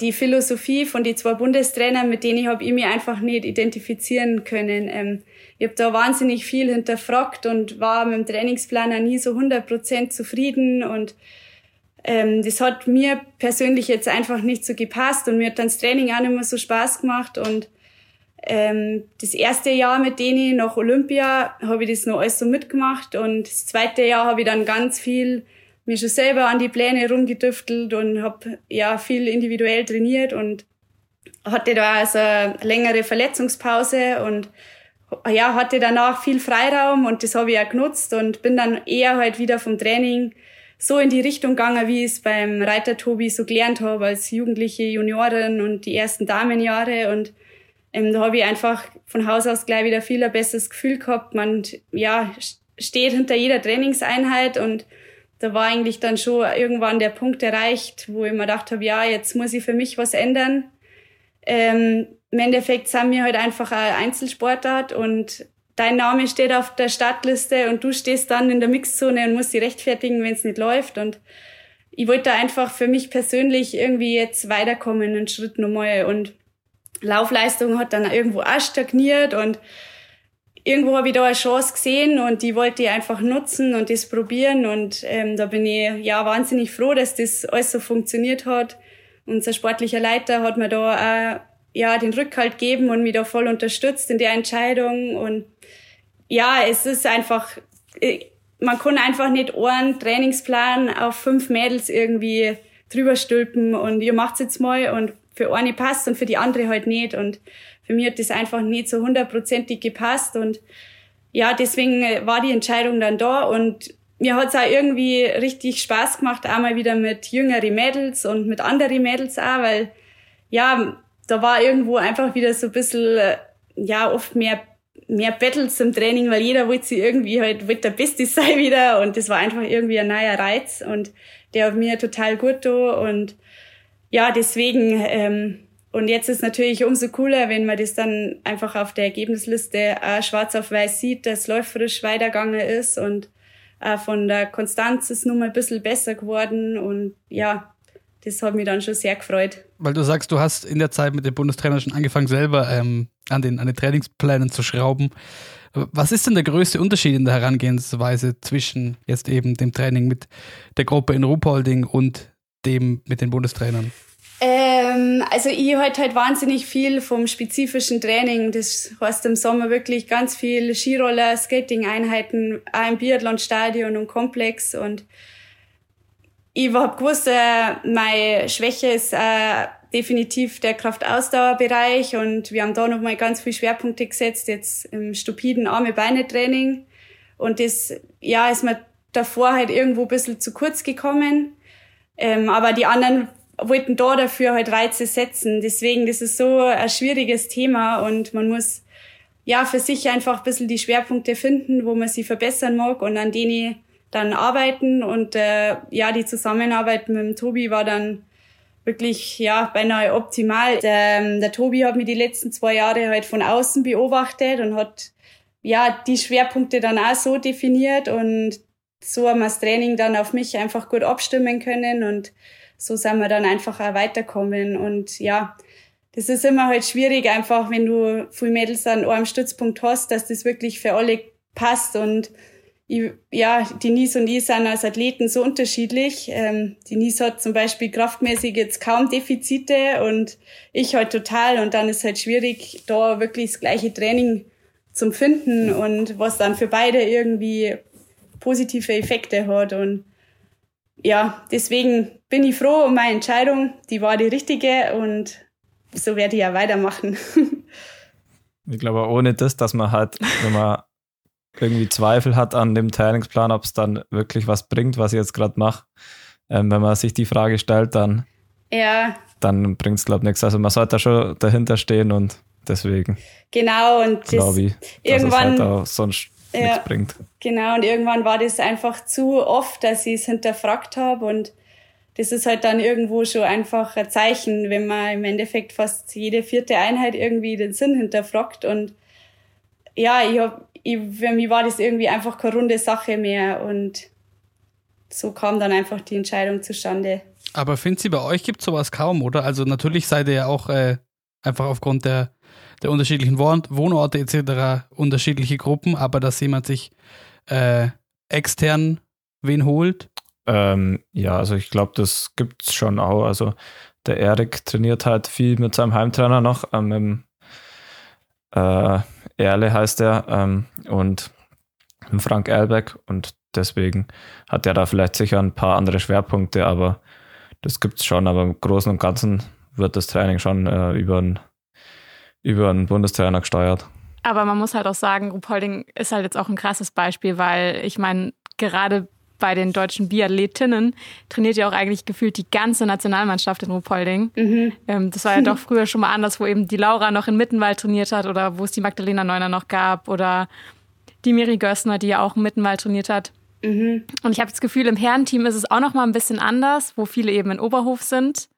die Philosophie von die zwei Bundestrainern, mit denen ich habe ich mich einfach nicht identifizieren können. Ähm, ich habe da wahnsinnig viel hinterfragt und war mit dem Trainingsplaner nie so 100% zufrieden und ähm, das hat mir persönlich jetzt einfach nicht so gepasst und mir hat dann das Training auch nicht mehr so Spaß gemacht und ähm, das erste Jahr mit denen nach Olympia habe ich das noch alles so mitgemacht und das zweite Jahr habe ich dann ganz viel mir schon selber an die Pläne rumgedüftelt und habe ja viel individuell trainiert und hatte da also längere Verletzungspause und ja, hatte danach viel Freiraum und das habe ich auch genutzt und bin dann eher halt wieder vom Training so in die Richtung gegangen, wie ich es beim Reiter Tobi so gelernt habe als jugendliche Juniorin und die ersten Damenjahre und ähm, da habe ich einfach von Haus aus gleich wieder viel ein besseres Gefühl gehabt. Man ja, steht hinter jeder Trainingseinheit und da war eigentlich dann schon irgendwann der Punkt erreicht, wo ich mir gedacht habe, ja, jetzt muss ich für mich was ändern. Ähm, Im Endeffekt sind wir halt einfach ein Einzelsportart und dein Name steht auf der Startliste und du stehst dann in der Mixzone und musst dich rechtfertigen, wenn es nicht läuft. Und ich wollte einfach für mich persönlich irgendwie jetzt weiterkommen, einen Schritt nochmal. Und Laufleistung hat dann irgendwo auch stagniert und irgendwo habe ich da eine Chance gesehen und die wollte ich einfach nutzen und das probieren. Und ähm, da bin ich ja wahnsinnig froh, dass das alles so funktioniert hat. Unser sportlicher Leiter hat mir da auch ja, den Rückhalt gegeben und mich da voll unterstützt in der Entscheidung. Und ja, es ist einfach, äh, man kann einfach nicht einen Trainingsplan auf fünf Mädels irgendwie drüber stülpen und ihr macht's jetzt mal und für eine passt und für die andere halt nicht. Und für mich hat das einfach nicht so hundertprozentig gepasst. Und ja, deswegen äh, war die Entscheidung dann da und mir hat's auch irgendwie richtig Spaß gemacht, einmal wieder mit jüngeren Mädels und mit anderen Mädels auch, weil ja, da war irgendwo einfach wieder so ein bisschen, äh, ja, oft mehr mehr Battles im Training, weil jeder wollte sie irgendwie halt, wollte der Beste sein wieder und das war einfach irgendwie ein neuer Reiz und der hat mir total gut da und ja, deswegen, ähm, und jetzt ist natürlich umso cooler, wenn man das dann einfach auf der Ergebnisliste äh, schwarz auf weiß sieht, dass läuferisch weitergegangen ist und äh, von der Konstanz ist nun mal ein bisschen besser geworden und ja, das hat mich dann schon sehr gefreut. Weil du sagst, du hast in der Zeit mit dem Bundestrainer schon angefangen, selber ähm, an, den, an den Trainingsplänen zu schrauben. Was ist denn der größte Unterschied in der Herangehensweise zwischen jetzt eben dem Training mit der Gruppe in Ruhpolding und dem mit den Bundestrainern? Ähm, also ich halte halt wahnsinnig viel vom spezifischen Training. Das heißt im Sommer wirklich ganz viel Skiroller, Skating-Einheiten, auch im Biathlon-Stadion und Komplex und ich habe gewusst, äh, meine Schwäche ist äh, definitiv der Kraftausdauerbereich und wir haben da nochmal ganz viele Schwerpunkte gesetzt, jetzt im stupiden Arme-Beine-Training. Und das, ja, ist mir davor halt irgendwo ein bisschen zu kurz gekommen. Ähm, aber die anderen wollten da dafür halt Reize setzen. Deswegen, das ist so ein schwieriges Thema und man muss ja für sich einfach ein bisschen die Schwerpunkte finden, wo man sie verbessern mag und an denen dann arbeiten und äh, ja, die Zusammenarbeit mit dem Tobi war dann wirklich ja beinahe optimal. Der, ähm, der Tobi hat mir die letzten zwei Jahre halt von außen beobachtet und hat ja die Schwerpunkte dann auch so definiert und so haben wir das Training dann auf mich einfach gut abstimmen können und so sind wir dann einfach auch weiterkommen und ja, das ist immer halt schwierig einfach, wenn du viele Mädels an einem Stützpunkt hast, dass das wirklich für alle passt und ich, ja, Denise und ich sind als Athleten so unterschiedlich. Ähm, Denise hat zum Beispiel kraftmäßig jetzt kaum Defizite und ich halt total. Und dann ist halt schwierig, da wirklich das gleiche Training zum Finden und was dann für beide irgendwie positive Effekte hat. Und ja, deswegen bin ich froh um meine Entscheidung. Die war die richtige und so werde ich ja weitermachen. ich glaube, ohne das, dass man halt, wenn man irgendwie Zweifel hat an dem Trainingsplan, ob es dann wirklich was bringt, was ich jetzt gerade mache. Ähm, wenn man sich die Frage stellt, dann, ja. dann bringt es, glaube ich, nichts. Also man sollte da schon dahinter stehen und deswegen. Genau, und glaube ich, irgendwann, es halt auch sonst ja, nichts bringt. Genau, und irgendwann war das einfach zu oft, dass ich es hinterfragt habe und das ist halt dann irgendwo schon einfach ein Zeichen, wenn man im Endeffekt fast jede vierte Einheit irgendwie den Sinn hinterfragt und ja, ich hab, ich, für mich war das irgendwie einfach keine runde Sache mehr und so kam dann einfach die Entscheidung zustande. Aber findet Sie, bei euch gibt es sowas kaum, oder? Also natürlich seid ihr ja auch äh, einfach aufgrund der, der unterschiedlichen Wohnorte etc. unterschiedliche Gruppen, aber dass jemand sich äh, extern wen holt? Ähm, ja, also ich glaube, das gibt es schon auch. Also der Erik trainiert halt viel mit seinem Heimtrainer noch, ähm, äh, Erle heißt er, ähm, und Frank Erlbeck und deswegen hat er da vielleicht sicher ein paar andere Schwerpunkte, aber das gibt es schon, aber im Großen und Ganzen wird das Training schon äh, über einen über einen Bundestrainer gesteuert. Aber man muss halt auch sagen, Rupolding ist halt jetzt auch ein krasses Beispiel, weil ich meine, gerade bei den deutschen Biathletinnen trainiert ja auch eigentlich gefühlt die ganze Nationalmannschaft in Ruhpolding. Mhm. Ähm, das war ja doch früher schon mal anders, wo eben die Laura noch in Mittenwald trainiert hat oder wo es die Magdalena Neuner noch gab oder die Miri Gössner, die ja auch im Mittenwald trainiert hat. Mhm. Und ich habe das Gefühl, im Herrenteam ist es auch noch mal ein bisschen anders, wo viele eben in Oberhof sind.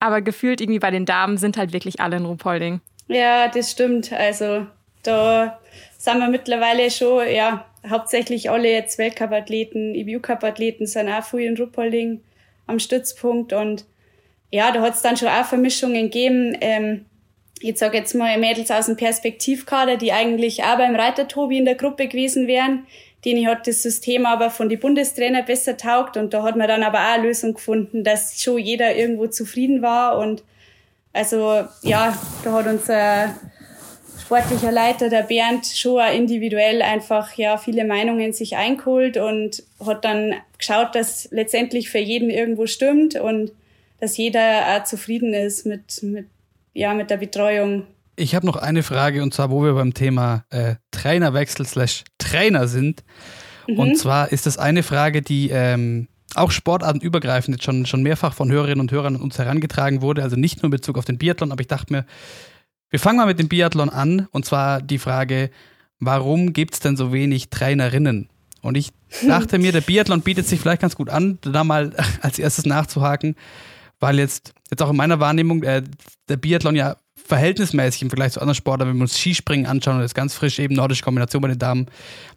Aber gefühlt irgendwie bei den Damen sind halt wirklich alle in Ruhpolding. Ja, das stimmt. Also da sind wir mittlerweile schon, ja, hauptsächlich alle jetzt Weltcup-Athleten, IBU-Cup-Athleten sind auch viel in Ruppolding am Stützpunkt und ja, da hat es dann schon auch Vermischungen gegeben. Ähm, ich sage jetzt mal Mädels aus dem Perspektivkader, die eigentlich auch beim Reiter Tobi in der Gruppe gewesen wären. Denen hat das System aber von den Bundestrainer besser taugt und da hat man dann aber auch eine Lösung gefunden, dass schon jeder irgendwo zufrieden war und also ja, da hat unser sportlicher Leiter, der Bernd, schon individuell einfach ja viele Meinungen sich eingeholt und hat dann geschaut, dass letztendlich für jeden irgendwo stimmt und dass jeder auch zufrieden ist mit, mit, ja, mit der Betreuung. Ich habe noch eine Frage und zwar, wo wir beim Thema äh, Trainerwechsel slash Trainer sind. Mhm. Und zwar ist das eine Frage, die ähm, auch sportartenübergreifend jetzt schon, schon mehrfach von Hörerinnen und Hörern an uns herangetragen wurde. Also nicht nur in Bezug auf den Biathlon, aber ich dachte mir, wir fangen mal mit dem Biathlon an und zwar die Frage, warum gibt es denn so wenig Trainerinnen? Und ich dachte mir, der Biathlon bietet sich vielleicht ganz gut an, da mal als erstes nachzuhaken, weil jetzt, jetzt auch in meiner Wahrnehmung äh, der Biathlon ja verhältnismäßig im Vergleich zu anderen Sportarten, wenn wir uns Skispringen anschauen und das ganz frisch eben nordische Kombination bei den Damen,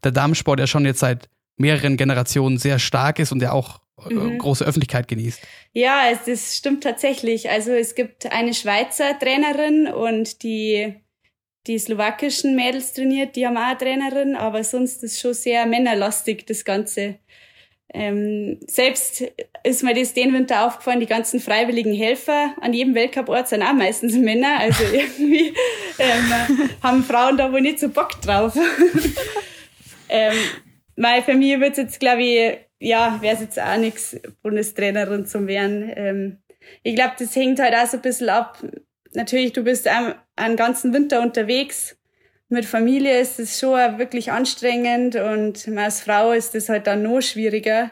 der Damensport ja schon jetzt seit mehreren Generationen sehr stark ist und ja auch mhm. große Öffentlichkeit genießt. Ja, es, das stimmt tatsächlich. Also es gibt eine Schweizer Trainerin und die die slowakischen Mädels trainiert, die haben auch eine Trainerin, aber sonst ist schon sehr männerlastig, das Ganze. Ähm, selbst ist mir das den Winter aufgefallen, die ganzen freiwilligen Helfer an jedem Weltcuport sind auch meistens Männer, also irgendwie ähm, haben Frauen da wohl nicht so Bock drauf. ähm, meine Familie wird jetzt, glaube ich, ja, wäre es jetzt auch nichts, Bundestrainerin zu werden. Ähm, ich glaube, das hängt halt auch so ein bisschen ab. Natürlich, du bist einen, einen ganzen Winter unterwegs. Mit Familie ist es schon wirklich anstrengend und als Frau ist das halt dann noch schwieriger.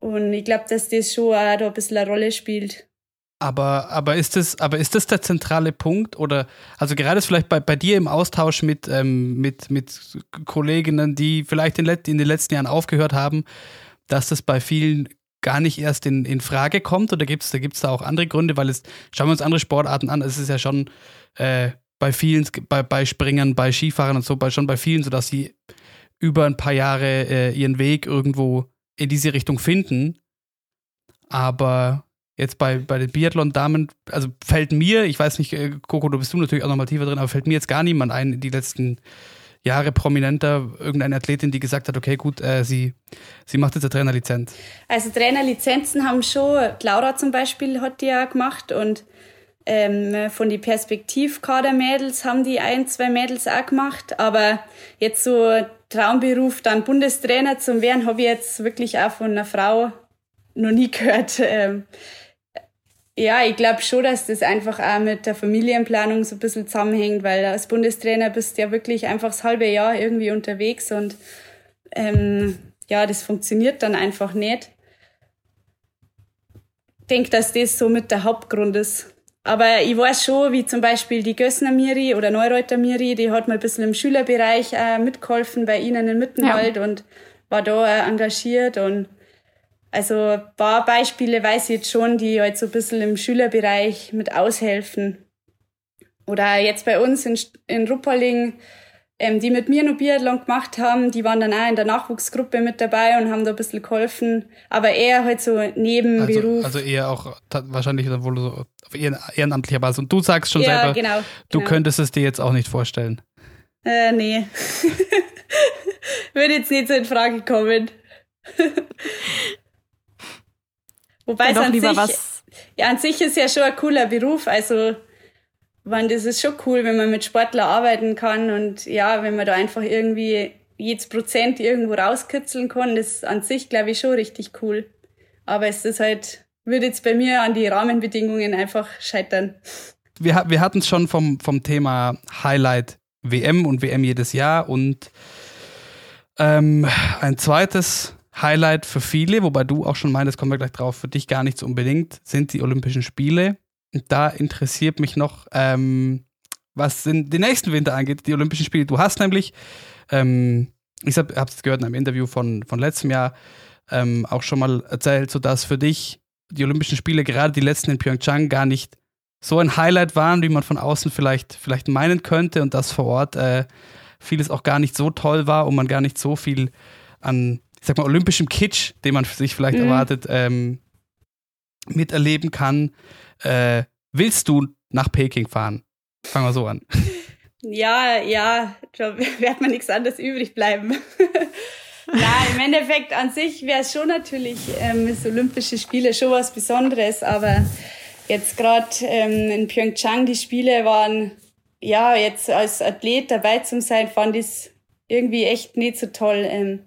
Und ich glaube, dass das schon auch da ein bisschen eine Rolle spielt. Aber, aber, ist das, aber ist das der zentrale Punkt? Oder also gerade vielleicht bei, bei dir im Austausch mit, ähm, mit, mit Kolleginnen, die vielleicht in, in, den letzten Jahren aufgehört haben, dass das bei vielen gar nicht erst in, in Frage kommt? Oder gibt es da, gibt's da auch andere Gründe? Weil es, schauen wir uns andere Sportarten an, es ist ja schon äh, bei vielen, bei, bei Springern, bei Skifahrern und so, bei, schon bei vielen, so dass sie über ein paar Jahre äh, ihren Weg irgendwo in diese Richtung finden. Aber Jetzt bei, bei den Biathlon-Damen, also fällt mir, ich weiß nicht, äh, Coco, du bist du natürlich auch nochmal tiefer drin, aber fällt mir jetzt gar niemand ein, die letzten Jahre prominenter, irgendeine Athletin, die gesagt hat, okay, gut, äh, sie, sie macht jetzt eine Trainerlizenz. Also Trainerlizenzen haben schon, Laura zum Beispiel hat die ja gemacht und ähm, von Perspektivkader-Mädels haben die ein, zwei Mädels auch gemacht, aber jetzt so Traumberuf, dann Bundestrainer zum werden, habe ich jetzt wirklich auch von einer Frau noch nie gehört. Ähm, ja, ich glaube schon, dass das einfach auch mit der Familienplanung so ein bisschen zusammenhängt, weil als Bundestrainer bist du ja wirklich einfach das halbe Jahr irgendwie unterwegs und ähm, ja, das funktioniert dann einfach nicht. Ich denke, dass das so mit der Hauptgrund ist. Aber ich weiß schon, wie zum Beispiel die Gössner Miri oder Neureuter Miri, die hat mal ein bisschen im Schülerbereich äh, mitgeholfen bei ihnen in Mittenwald ja. und war da äh, engagiert und also ein paar Beispiele weiß ich jetzt schon, die halt so ein bisschen im Schülerbereich mit aushelfen. Oder jetzt bei uns in, in Rupperling, ähm, die mit mir noch Biathlon gemacht haben, die waren dann auch in der Nachwuchsgruppe mit dabei und haben da ein bisschen geholfen. Aber eher halt so Nebenberuf. Also, also eher auch wahrscheinlich wohl so auf ehrenamtlicher Basis. Und du sagst schon ja, selber, genau, du genau. könntest es dir jetzt auch nicht vorstellen. Äh, nee. Würde jetzt nicht so in Frage kommen. Wobei es an sich, ja, an sich ist ja schon ein cooler Beruf. Also, man, das ist schon cool, wenn man mit Sportler arbeiten kann und ja, wenn man da einfach irgendwie jedes Prozent irgendwo rauskitzeln kann, das ist an sich, glaube ich, schon richtig cool. Aber es ist halt, würde jetzt bei mir an die Rahmenbedingungen einfach scheitern. Wir, wir hatten es schon vom, vom Thema Highlight WM und WM jedes Jahr und ähm, ein zweites Highlight für viele, wobei du auch schon meinst, kommen wir gleich drauf, für dich gar nicht so unbedingt, sind die Olympischen Spiele. Und da interessiert mich noch, ähm, was den, nächsten Winter angeht, die Olympischen Spiele. Du hast nämlich, ähm, ich habe es gehört in einem Interview von, von letztem Jahr, ähm, auch schon mal erzählt, so dass für dich die Olympischen Spiele, gerade die letzten in Pyeongchang, gar nicht so ein Highlight waren, wie man von außen vielleicht, vielleicht meinen könnte und dass vor Ort äh, vieles auch gar nicht so toll war und man gar nicht so viel an, sag mal, olympischem Kitsch, den man sich vielleicht mhm. erwartet, ähm, miterleben kann. Äh, willst du nach Peking fahren? Fangen wir so an. Ja, ja, da wird man nichts anderes übrig bleiben. ja, im Endeffekt an sich wäre es schon natürlich ähm, das Olympische Spiele schon was Besonderes, aber jetzt gerade ähm, in Pyeongchang die Spiele waren, ja, jetzt als Athlet dabei zu sein, fand ich irgendwie echt nicht so toll. Ähm,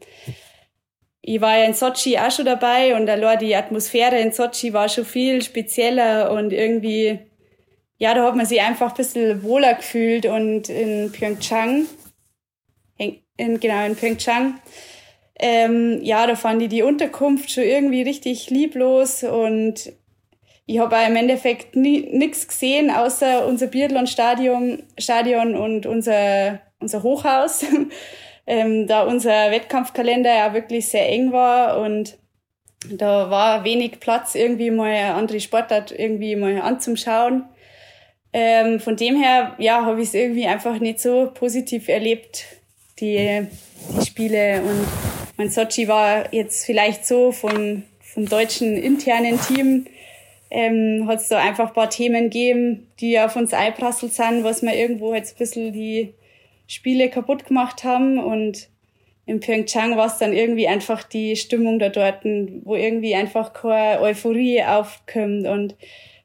ich war ja in Sochi auch schon dabei und allein die Atmosphäre in Sochi war schon viel spezieller und irgendwie, ja, da hat man sich einfach ein bisschen wohler gefühlt und in Pyeongchang, in, genau, in Pyeongchang, ähm, ja, da fand ich die Unterkunft schon irgendwie richtig lieblos und ich habe im Endeffekt nichts gesehen, außer unser Biathlon-Stadion Stadion und unser, unser Hochhaus. ähm, da unser Wettkampfkalender ja wirklich sehr eng war und da war wenig Platz, irgendwie mal eine andere Sportart irgendwie mal anzuschauen. Ähm, von dem her, ja, habe ich es irgendwie einfach nicht so positiv erlebt, die, die Spiele. Und mein Sochi war jetzt vielleicht so von, vom deutschen internen Team, ähm, hat es da einfach ein paar Themen gegeben, die auf uns einprasselt sind, was wir irgendwo jetzt ein bisschen die Spiele kaputt gemacht haben und in Pyeongchang war es dann irgendwie einfach die Stimmung da dort, wo irgendwie einfach keine Euphorie aufkommt. Und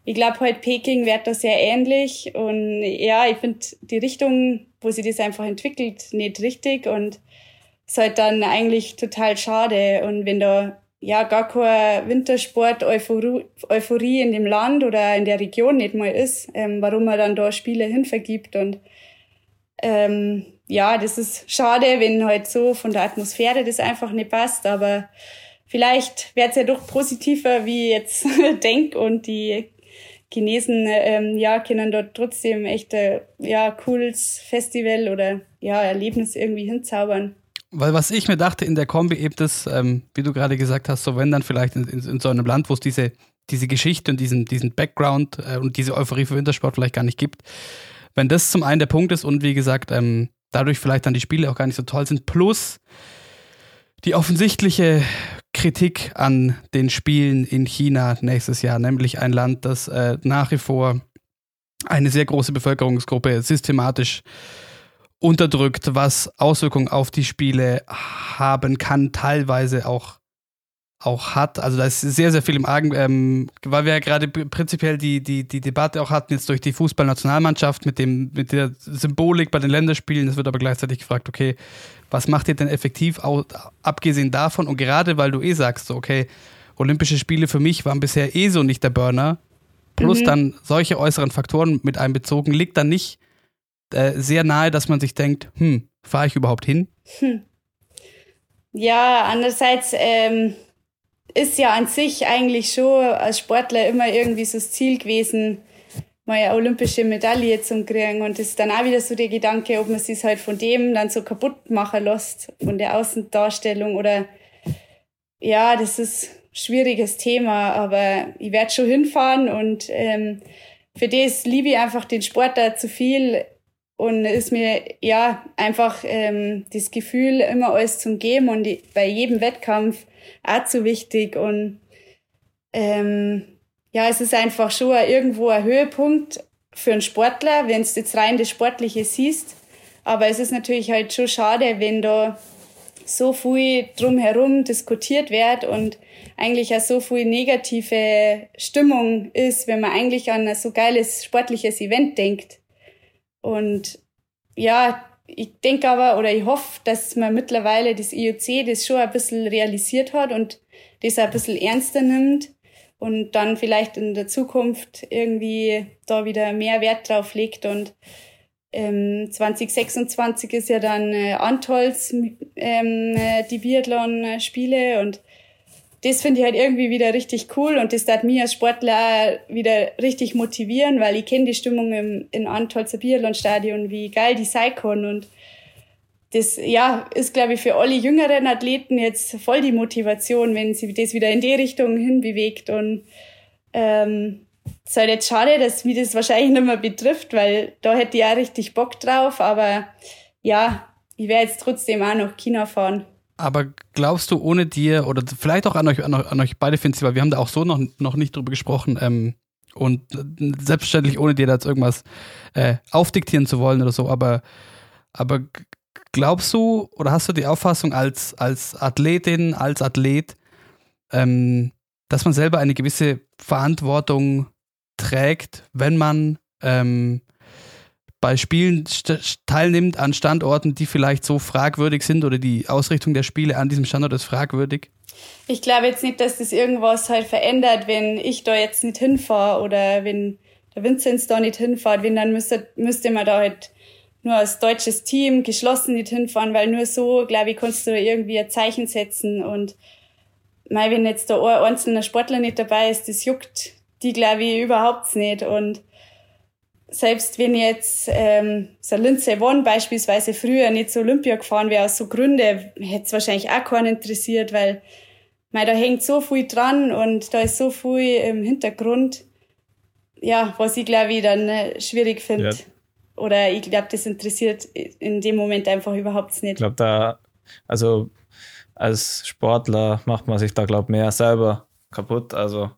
ich glaube, heute Peking wird das sehr ähnlich. Und ja, ich finde die Richtung, wo sie das einfach entwickelt, nicht richtig und ist halt dann eigentlich total schade. Und wenn da ja gar keine Wintersport-Euphorie in dem Land oder in der Region nicht mal ist, ähm, warum man dann da Spiele hinvergibt und ähm, ja, das ist schade, wenn halt so von der Atmosphäre das einfach nicht passt, aber vielleicht wird es ja doch positiver, wie ich jetzt denk und die Chinesen ähm, ja können dort trotzdem echt ein ja cooles Festival oder ja Erlebnis irgendwie hinzaubern. Weil was ich mir dachte in der Kombi eben das, ähm, wie du gerade gesagt hast, so wenn dann vielleicht in, in, in so einem Land, wo es diese, diese Geschichte und diesen, diesen Background äh, und diese Euphorie für Wintersport vielleicht gar nicht gibt, wenn das zum einen der Punkt ist und wie gesagt, ähm, dadurch vielleicht dann die Spiele auch gar nicht so toll sind, plus die offensichtliche Kritik an den Spielen in China nächstes Jahr, nämlich ein Land, das äh, nach wie vor eine sehr große Bevölkerungsgruppe systematisch unterdrückt, was Auswirkungen auf die Spiele haben kann, teilweise auch auch hat. Also da ist sehr, sehr viel im Argen, ähm, weil wir ja gerade prinzipiell die, die, die Debatte auch hatten jetzt durch die Fußballnationalmannschaft mit dem, mit der Symbolik bei den Länderspielen. Es wird aber gleichzeitig gefragt, okay, was macht ihr denn effektiv, auch, abgesehen davon? Und gerade weil du eh sagst, so, okay, Olympische Spiele für mich waren bisher eh so nicht der Burner, plus mhm. dann solche äußeren Faktoren mit einbezogen, liegt dann nicht äh, sehr nahe, dass man sich denkt, hm, fahre ich überhaupt hin? Hm. Ja, andererseits, ähm, ist ja an sich eigentlich schon als Sportler immer irgendwie so das Ziel gewesen, mal eine olympische Medaille zu kriegen. Und das ist dann auch wieder so der Gedanke, ob man sich halt von dem dann so kaputt machen lässt, von der Außendarstellung oder ja, das ist ein schwieriges Thema, aber ich werde schon hinfahren und ähm, für das liebe ich einfach den Sport da zu viel und ist mir ja einfach ähm, das Gefühl, immer alles zum Geben und die, bei jedem Wettkampf auch zu wichtig. Und ähm, ja, es ist einfach schon irgendwo ein Höhepunkt für einen Sportler, wenn du jetzt rein das Sportliche siehst. Aber es ist natürlich halt schon schade, wenn da so viel drumherum diskutiert wird und eigentlich auch so viel negative Stimmung ist, wenn man eigentlich an ein so geiles sportliches Event denkt. Und ja, ich denke aber oder ich hoffe, dass man mittlerweile das IOC das schon ein bisschen realisiert hat und das ein bisschen ernster nimmt und dann vielleicht in der Zukunft irgendwie da wieder mehr Wert drauf legt und ähm, 2026 ist ja dann äh, Antols ähm, äh, die Biathlon-Spiele und das finde ich halt irgendwie wieder richtig cool und das darf mich als Sportler wieder richtig motivieren, weil ich kenne die Stimmung im, in Antolzer Biathlon-Stadion, wie geil die sein kann und das ja, ist, glaube ich, für alle jüngeren Athleten jetzt voll die Motivation, wenn sie das wieder in die Richtung hinbewegt. Und ähm, es ist halt jetzt schade, dass mich das wahrscheinlich nicht mehr betrifft, weil da hätte ich auch richtig Bock drauf. Aber ja, ich werde jetzt trotzdem auch nach China fahren. Aber glaubst du, ohne dir, oder vielleicht auch an euch, an euch, an euch beide, Finzi, weil wir haben da auch so noch, noch nicht drüber gesprochen, ähm, und selbstverständlich ohne dir da jetzt irgendwas äh, aufdiktieren zu wollen oder so, aber, aber Glaubst du oder hast du die Auffassung als, als Athletin, als Athlet, ähm, dass man selber eine gewisse Verantwortung trägt, wenn man ähm, bei Spielen teilnimmt an Standorten, die vielleicht so fragwürdig sind oder die Ausrichtung der Spiele an diesem Standort ist fragwürdig? Ich glaube jetzt nicht, dass das irgendwas halt verändert, wenn ich da jetzt nicht hinfahre oder wenn der Vinzenz da nicht hinfährt, wenn dann müsste, müsste man da halt nur als deutsches Team geschlossen nicht hinfahren, weil nur so, glaube ich, kannst du irgendwie ein Zeichen setzen. Und mal, wenn jetzt da ein einzelner Sportler nicht dabei ist, das juckt die, glaube ich, überhaupt nicht. Und selbst wenn jetzt ähm, so Lindsay Vonn beispielsweise früher nicht zur Olympia gefahren wäre, aus so Gründe, hätte es wahrscheinlich auch keinen interessiert, weil mei, da hängt so viel dran und da ist so viel im Hintergrund, ja, was ich glaube ich dann äh, schwierig finde. Ja oder ich glaube, das interessiert in dem Moment einfach überhaupt nicht. Ich glaube, da, also als Sportler macht man sich da, glaube ich, mehr selber kaputt. Also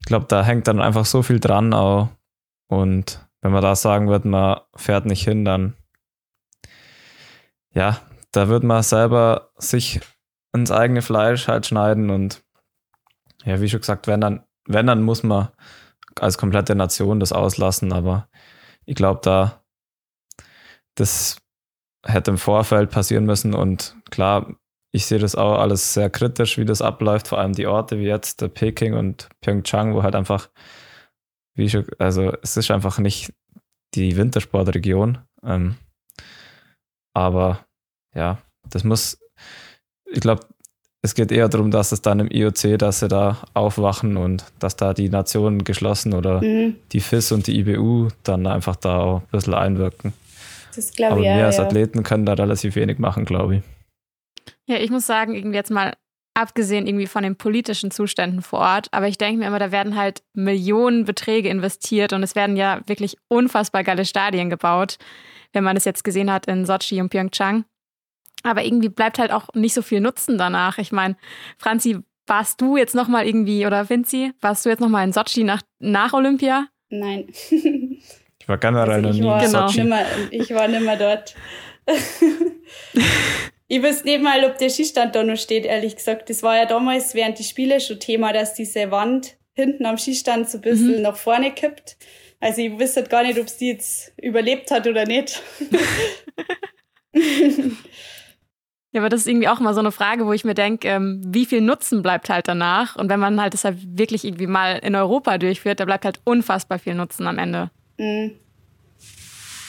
ich glaube, da hängt dann einfach so viel dran auch. Und wenn man da sagen wird, man fährt nicht hin, dann ja, da wird man selber sich ins eigene Fleisch halt schneiden und ja, wie schon gesagt, wenn dann, wenn dann muss man als komplette Nation das auslassen, aber ich glaube, da das hätte im Vorfeld passieren müssen und klar, ich sehe das auch alles sehr kritisch, wie das abläuft, vor allem die Orte wie jetzt der Peking und Pyeongchang, wo halt einfach, wie schon, also es ist einfach nicht die Wintersportregion. Ähm, aber ja, das muss, ich glaube, es geht eher darum, dass es dann im IOC, dass sie da aufwachen und dass da die Nationen geschlossen oder mhm. die FIS und die IBU dann einfach da auch ein bisschen einwirken. Das glaube ich. Aber wir ja, als Athleten können da relativ wenig machen, glaube ich. Ja, ich muss sagen, irgendwie jetzt mal abgesehen irgendwie von den politischen Zuständen vor Ort, aber ich denke mir immer, da werden halt Millionenbeträge investiert und es werden ja wirklich unfassbar geile Stadien gebaut, wenn man es jetzt gesehen hat in Sochi und Pyeongchang. Aber irgendwie bleibt halt auch nicht so viel Nutzen danach. Ich meine, Franzi, warst du jetzt noch mal irgendwie, oder Vinzi, warst du jetzt noch mal in Sochi nach, nach Olympia? Nein. ich war generell also noch nie war in Sochi. Nimmer, ich war nimmer dort. ich weiß nicht mal, ob der Skistand da noch steht, ehrlich gesagt. Das war ja damals während die Spiele schon Thema, dass diese Wand hinten am Skistand so ein bisschen mhm. nach vorne kippt. Also ich wüsste gar nicht, ob sie jetzt überlebt hat oder nicht. Ja, aber das ist irgendwie auch immer so eine Frage, wo ich mir denke, ähm, wie viel Nutzen bleibt halt danach? Und wenn man halt das halt wirklich irgendwie mal in Europa durchführt, da bleibt halt unfassbar viel Nutzen am Ende. Mhm.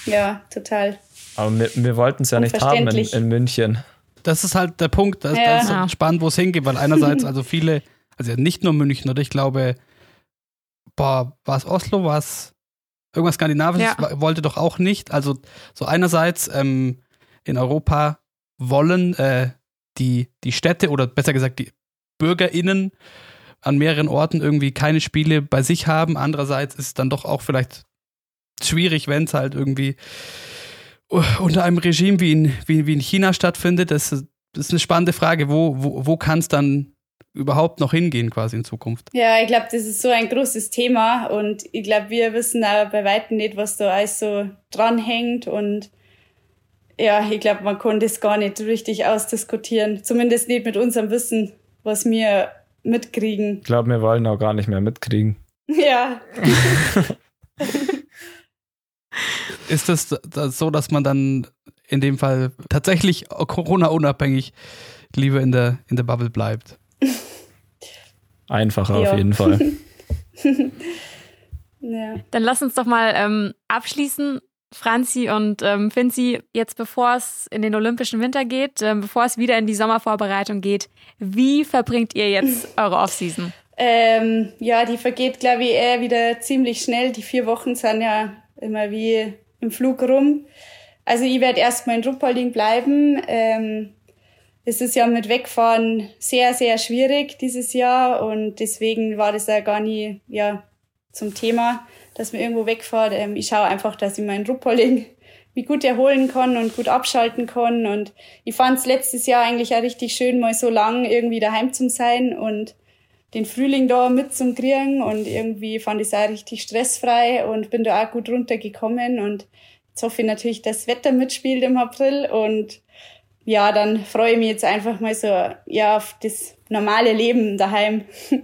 Ja, total. Aber wir, wir wollten es ja nicht haben in, in, München. Das ist halt der Punkt, das, ja. das ist spannend, wo es hingeht, weil einerseits, also viele, also nicht nur München, oder ich glaube, boah, war es Oslo, war es irgendwas Skandinavisches, ja. wollte doch auch nicht. Also so einerseits ähm, in Europa wollen äh, die, die Städte oder besser gesagt die BürgerInnen an mehreren Orten irgendwie keine Spiele bei sich haben. Andererseits ist es dann doch auch vielleicht schwierig, wenn es halt irgendwie unter einem Regime wie in, wie, wie in China stattfindet. Das ist, das ist eine spannende Frage. Wo, wo, wo kann es dann überhaupt noch hingehen quasi in Zukunft? Ja, ich glaube, das ist so ein großes Thema und ich glaube, wir wissen auch bei weitem nicht, was da alles so dranhängt und ja, ich glaube, man konnte es gar nicht richtig ausdiskutieren. Zumindest nicht mit unserem Wissen, was wir mitkriegen. Ich glaube, wir wollen auch gar nicht mehr mitkriegen. Ja. Ist das, das so, dass man dann in dem Fall tatsächlich Corona-unabhängig lieber in der, in der Bubble bleibt? Einfacher ja. auf jeden Fall. ja. Dann lass uns doch mal ähm, abschließen Franzi und ähm, Finzi, jetzt bevor es in den Olympischen Winter geht, ähm, bevor es wieder in die Sommervorbereitung geht, wie verbringt ihr jetzt eure Offseason? Ähm, ja, die vergeht, glaube ich, eher wieder ziemlich schnell. Die vier Wochen sind ja immer wie im Flug rum. Also ich werde erstmal in Ruppolding bleiben. Ähm, es ist ja mit Wegfahren sehr, sehr schwierig dieses Jahr und deswegen war das ja gar nie ja, zum Thema, dass man irgendwo wegfahrt. Ähm, ich schaue einfach, dass ich meinen Ruppolding mich gut erholen kann und gut abschalten kann. Und ich fand es letztes Jahr eigentlich auch richtig schön, mal so lang irgendwie daheim zu sein und den Frühling da mitzukriegen. Und irgendwie fand ich es auch richtig stressfrei und bin da auch gut runtergekommen. Und jetzt hoffe ich natürlich, dass das Wetter mitspielt im April. Und ja, dann freue ich mich jetzt einfach mal so ja, auf das normale Leben daheim.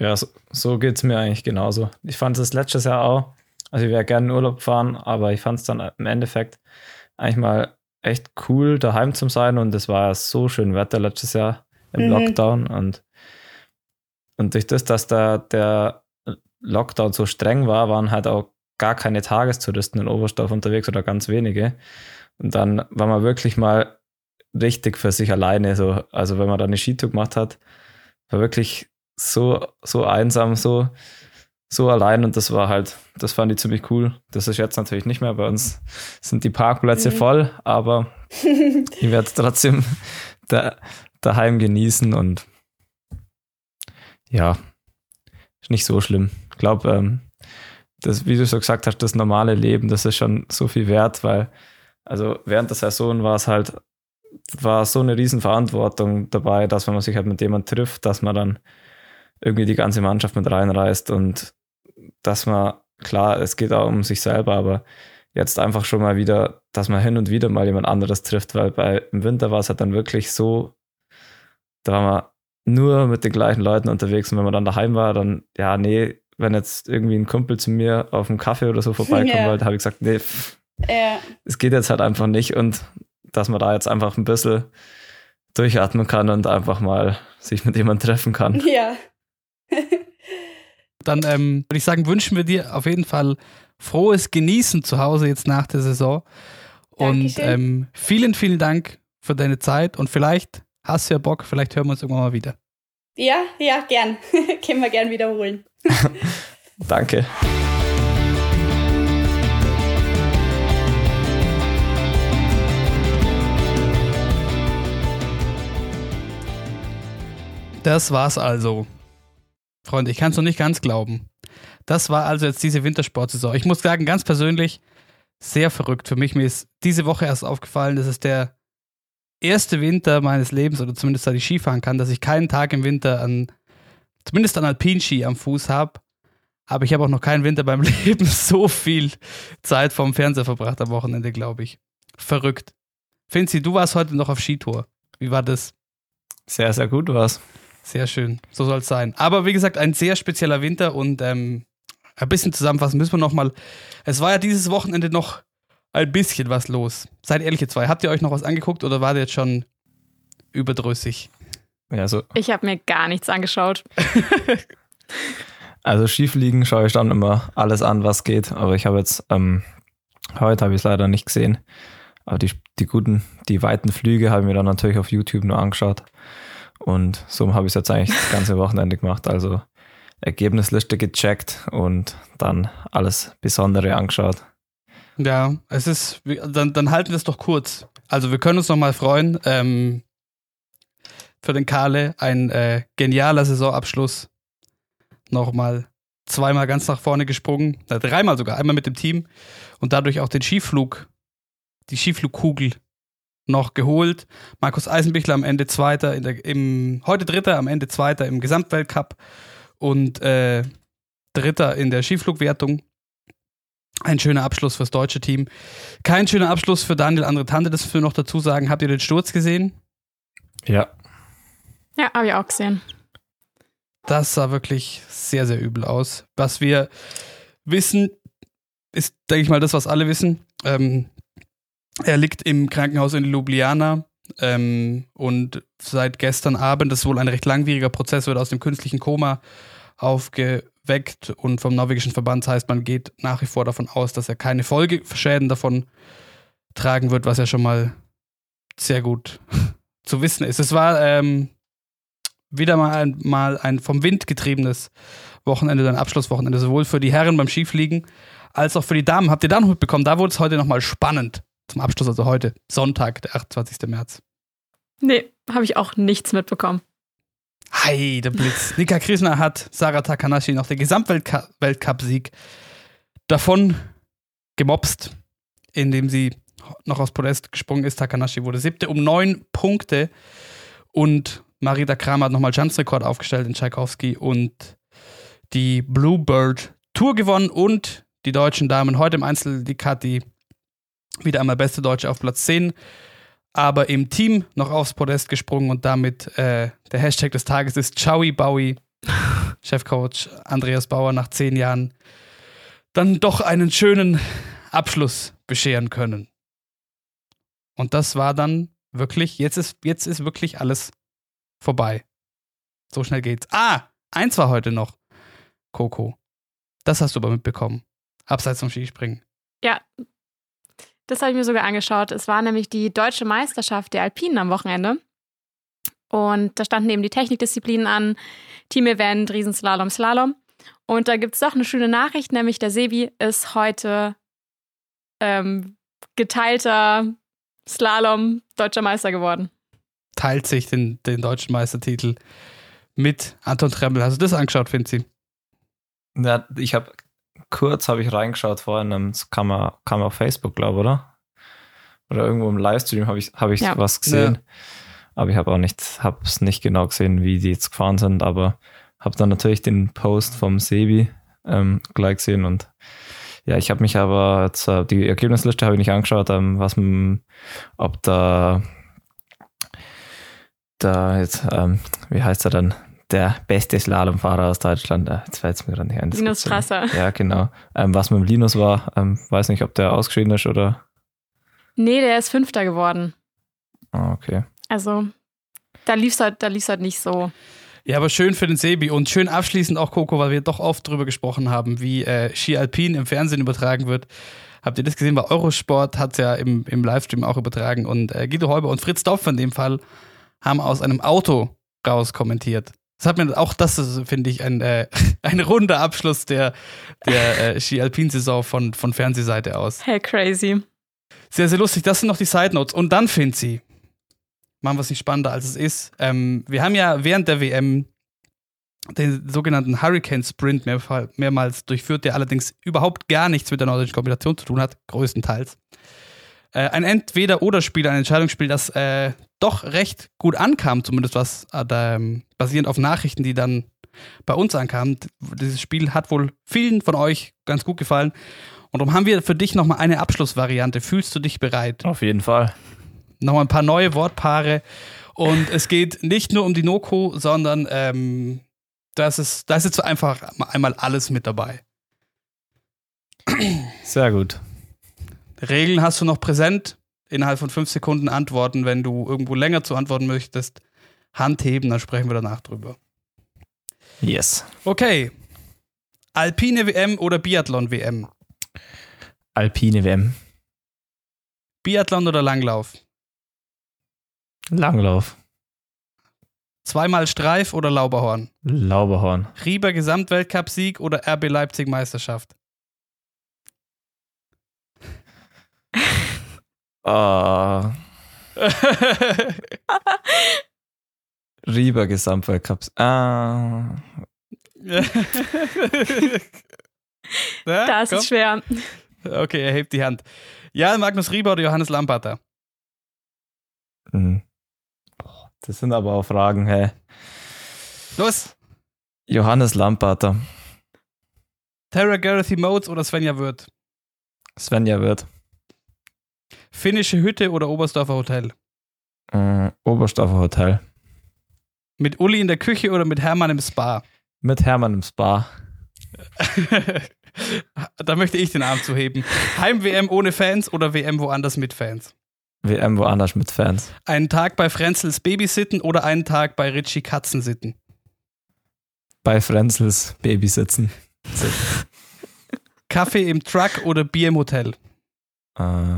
Ja, so, so geht es mir eigentlich genauso. Ich fand es letztes Jahr auch. Also ich wäre gerne in Urlaub fahren, aber ich fand es dann im Endeffekt eigentlich mal echt cool, daheim zu sein. Und es war so schön Wetter letztes Jahr im mhm. Lockdown. Und, und durch das, dass da der Lockdown so streng war, waren halt auch gar keine Tagestouristen in Oberstdorf unterwegs oder ganz wenige. Und dann war man wirklich mal richtig für sich alleine. So. Also wenn man da eine Skitour gemacht hat, war wirklich so, so einsam, so, so allein und das war halt, das fand ich ziemlich cool. Das ist jetzt natürlich nicht mehr. Bei uns sind die Parkplätze mhm. voll, aber ich werde es trotzdem da, daheim genießen und ja, ist nicht so schlimm. Ich glaube, ähm, das, wie du so gesagt hast, das normale Leben, das ist schon so viel wert, weil, also während der Saison war es halt, war so eine Riesenverantwortung dabei, dass wenn man sich halt mit jemandem trifft, dass man dann irgendwie die ganze Mannschaft mit reinreißt und dass man, klar, es geht auch um sich selber, aber jetzt einfach schon mal wieder, dass man hin und wieder mal jemand anderes trifft, weil bei, im Winter war es halt dann wirklich so, da war man nur mit den gleichen Leuten unterwegs und wenn man dann daheim war, dann, ja, nee, wenn jetzt irgendwie ein Kumpel zu mir auf einen Kaffee oder so vorbeikommen yeah. wollte, habe ich gesagt, nee, es yeah. geht jetzt halt einfach nicht und dass man da jetzt einfach ein bisschen durchatmen kann und einfach mal sich mit jemandem treffen kann. Ja. Dann ähm, würde ich sagen, wünschen wir dir auf jeden Fall frohes Genießen zu Hause jetzt nach der Saison. Und ähm, vielen, vielen Dank für deine Zeit und vielleicht hast du ja Bock, vielleicht hören wir uns irgendwann mal wieder. Ja, ja, gern. Können wir gern wiederholen. Danke. Das war's also. Freunde, ich kann es noch nicht ganz glauben. Das war also jetzt diese Wintersportsaison. Ich muss sagen, ganz persönlich, sehr verrückt für mich. Mir ist diese Woche erst aufgefallen, dass es der erste Winter meines Lebens, oder zumindest da ich Skifahren kann, dass ich keinen Tag im Winter an, zumindest an Alpinski am Fuß habe. Aber ich habe auch noch keinen Winter beim Leben so viel Zeit vom Fernseher verbracht am Wochenende, glaube ich. Verrückt. Finzi, du warst heute noch auf Skitour. Wie war das? Sehr, sehr gut war es. Sehr schön, so soll es sein. Aber wie gesagt, ein sehr spezieller Winter und ähm, ein bisschen zusammenfassen müssen wir nochmal. Es war ja dieses Wochenende noch ein bisschen was los. Seid ehrlich, ihr zwei. Habt ihr euch noch was angeguckt oder war der jetzt schon überdrüssig? Ja, so. Ich habe mir gar nichts angeschaut. also Schiefliegen schaue ich dann immer alles an, was geht. Aber ich habe jetzt, ähm, heute habe ich es leider nicht gesehen. Aber die, die guten, die weiten Flüge habe ich mir dann natürlich auf YouTube nur angeschaut. Und so habe ich es jetzt eigentlich das ganze Wochenende gemacht. Also Ergebnisliste gecheckt und dann alles Besondere angeschaut. Ja, es ist, dann, dann halten wir es doch kurz. Also wir können uns nochmal freuen. Ähm, für den Kale ein äh, genialer Saisonabschluss. Nochmal zweimal ganz nach vorne gesprungen, äh, dreimal sogar, einmal mit dem Team und dadurch auch den Skiflug, die Skiflugkugel noch geholt. Markus Eisenbichler am Ende Zweiter, der, im, heute Dritter, am Ende Zweiter im Gesamtweltcup und äh, Dritter in der Skiflugwertung. Ein schöner Abschluss fürs deutsche Team. Kein schöner Abschluss für Daniel Andretante, das wir noch dazu sagen. Habt ihr den Sturz gesehen? Ja. Ja, habe ich auch gesehen. Das sah wirklich sehr, sehr übel aus. Was wir wissen, ist, denke ich mal, das, was alle wissen. Ähm, er liegt im Krankenhaus in Ljubljana ähm, und seit gestern Abend, das ist wohl ein recht langwieriger Prozess, wird aus dem künstlichen Koma aufgeweckt und vom norwegischen Verband heißt, man geht nach wie vor davon aus, dass er keine Folgeschäden davon tragen wird, was ja schon mal sehr gut zu wissen ist. Es war ähm, wieder mal ein, mal ein vom Wind getriebenes Wochenende, ein Abschlusswochenende, sowohl für die Herren beim Skifliegen als auch für die Damen. Habt ihr da noch mitbekommen? Da wurde es heute nochmal spannend. Zum Abschluss, also heute, Sonntag, der 28. März. Nee, habe ich auch nichts mitbekommen. Hi, der Blitz. Nika Krisner hat Sarah Takanashi noch den Gesamtweltcup-Sieg davon gemobst, indem sie noch aus Podest gesprungen ist. Takanashi wurde siebte um neun Punkte und Marita Kramer hat nochmal Chancerekord aufgestellt in Tchaikovsky und die Bluebird Tour gewonnen und die deutschen Damen heute im Einzel die Kathi wieder einmal beste Deutsche auf Platz 10, aber im Team noch aufs Podest gesprungen und damit äh, der Hashtag des Tages ist Chowi Bowie. Chefcoach Andreas Bauer nach zehn Jahren dann doch einen schönen Abschluss bescheren können. Und das war dann wirklich, jetzt ist, jetzt ist wirklich alles vorbei. So schnell geht's. Ah, eins war heute noch. Coco. Das hast du aber mitbekommen. Abseits vom Skispringen. Ja, das habe ich mir sogar angeschaut. Es war nämlich die deutsche Meisterschaft der Alpinen am Wochenende. Und da standen eben die Technikdisziplinen an, Team-Event, Riesenslalom, Slalom. Und da gibt es doch eine schöne Nachricht, nämlich der Sebi ist heute ähm, geteilter Slalom deutscher Meister geworden. Teilt sich den, den deutschen Meistertitel mit Anton Tremmel. Hast du das angeschaut, Finzi? Ja, ich habe kurz habe ich reingeschaut vorhin, das kam, kam auf Facebook, glaube ich, oder? Oder irgendwo im Livestream habe ich, hab ich ja. was gesehen. Ja. Aber ich habe auch nicht, habe es nicht genau gesehen, wie die jetzt gefahren sind, aber habe dann natürlich den Post vom Sebi ähm, gleich gesehen und ja, ich habe mich aber jetzt, äh, die Ergebnisliste habe ich nicht angeschaut, ähm, was, ob da, da jetzt, ähm, wie heißt er dann, der beste Slalomfahrer aus Deutschland. Äh, jetzt fällt es mir gerade nicht ein. Linus Strasser. Ja, genau. Ähm, was mit dem Linus war, ähm, weiß nicht, ob der ausgeschieden ist oder. Nee, der ist Fünfter geworden. Ah, okay. Also, da lief es halt, halt nicht so. Ja, aber schön für den Sebi und schön abschließend auch Coco, weil wir doch oft drüber gesprochen haben, wie äh, Ski Alpin im Fernsehen übertragen wird. Habt ihr das gesehen? Bei Eurosport hat es ja im, im Livestream auch übertragen und äh, Guido Heuber und Fritz Dopf in dem Fall haben aus einem Auto raus kommentiert. Das hat mir auch das finde ich ein, äh, ein runder Abschluss der, der äh, Ski-Alpin-Saison von, von Fernsehseite aus. Hey, crazy. Sehr, sehr lustig. Das sind noch die Side Notes. Und dann, Finzi, machen wir es nicht spannender, als es ist. Ähm, wir haben ja während der WM den sogenannten Hurricane Sprint mehr, mehrmals durchführt, der allerdings überhaupt gar nichts mit der nordischen Kombination zu tun hat, größtenteils. Äh, ein Entweder-Oder-Spiel, ein Entscheidungsspiel, das äh, doch recht gut ankam, zumindest was äh, ähm, basierend auf Nachrichten, die dann bei uns ankamen. Dieses Spiel hat wohl vielen von euch ganz gut gefallen. Und darum haben wir für dich nochmal eine Abschlussvariante. Fühlst du dich bereit? Auf jeden Fall. Nochmal ein paar neue Wortpaare. Und es geht nicht nur um die Noko, sondern ähm, das ist, da ist jetzt einfach einmal alles mit dabei. Sehr gut. Regeln hast du noch präsent. Innerhalb von fünf Sekunden antworten. Wenn du irgendwo länger zu antworten möchtest, Hand heben, dann sprechen wir danach drüber. Yes. Okay. Alpine WM oder Biathlon WM? Alpine WM. Biathlon oder Langlauf? Langlauf. Zweimal Streif oder Lauberhorn? Lauberhorn. Rieber Gesamtweltcup-Sieg oder RB Leipzig Meisterschaft? Uh. Rieber Gesamtweltcups. Ah. ja, das komm. ist schwer. Okay, er hebt die Hand. Ja, Magnus Rieber oder Johannes Lamparter? Mhm. Das sind aber auch Fragen, hä? Los! Johannes Lamparter. Tara Gareth Modes oder Svenja Wirth? Svenja Wirth. Finnische Hütte oder Oberstdorfer Hotel? Äh, Oberstdorfer Hotel. Mit Uli in der Küche oder mit Hermann im Spa? Mit Hermann im Spa. da möchte ich den Arm zuheben. Heim-WM ohne Fans oder WM woanders mit Fans? WM woanders mit Fans. Einen Tag bei Frenzels Babysitten oder einen Tag bei Richie Katzen sitten? bei Frenzels Baby sitzen. Kaffee im Truck oder Bier im Hotel? Äh,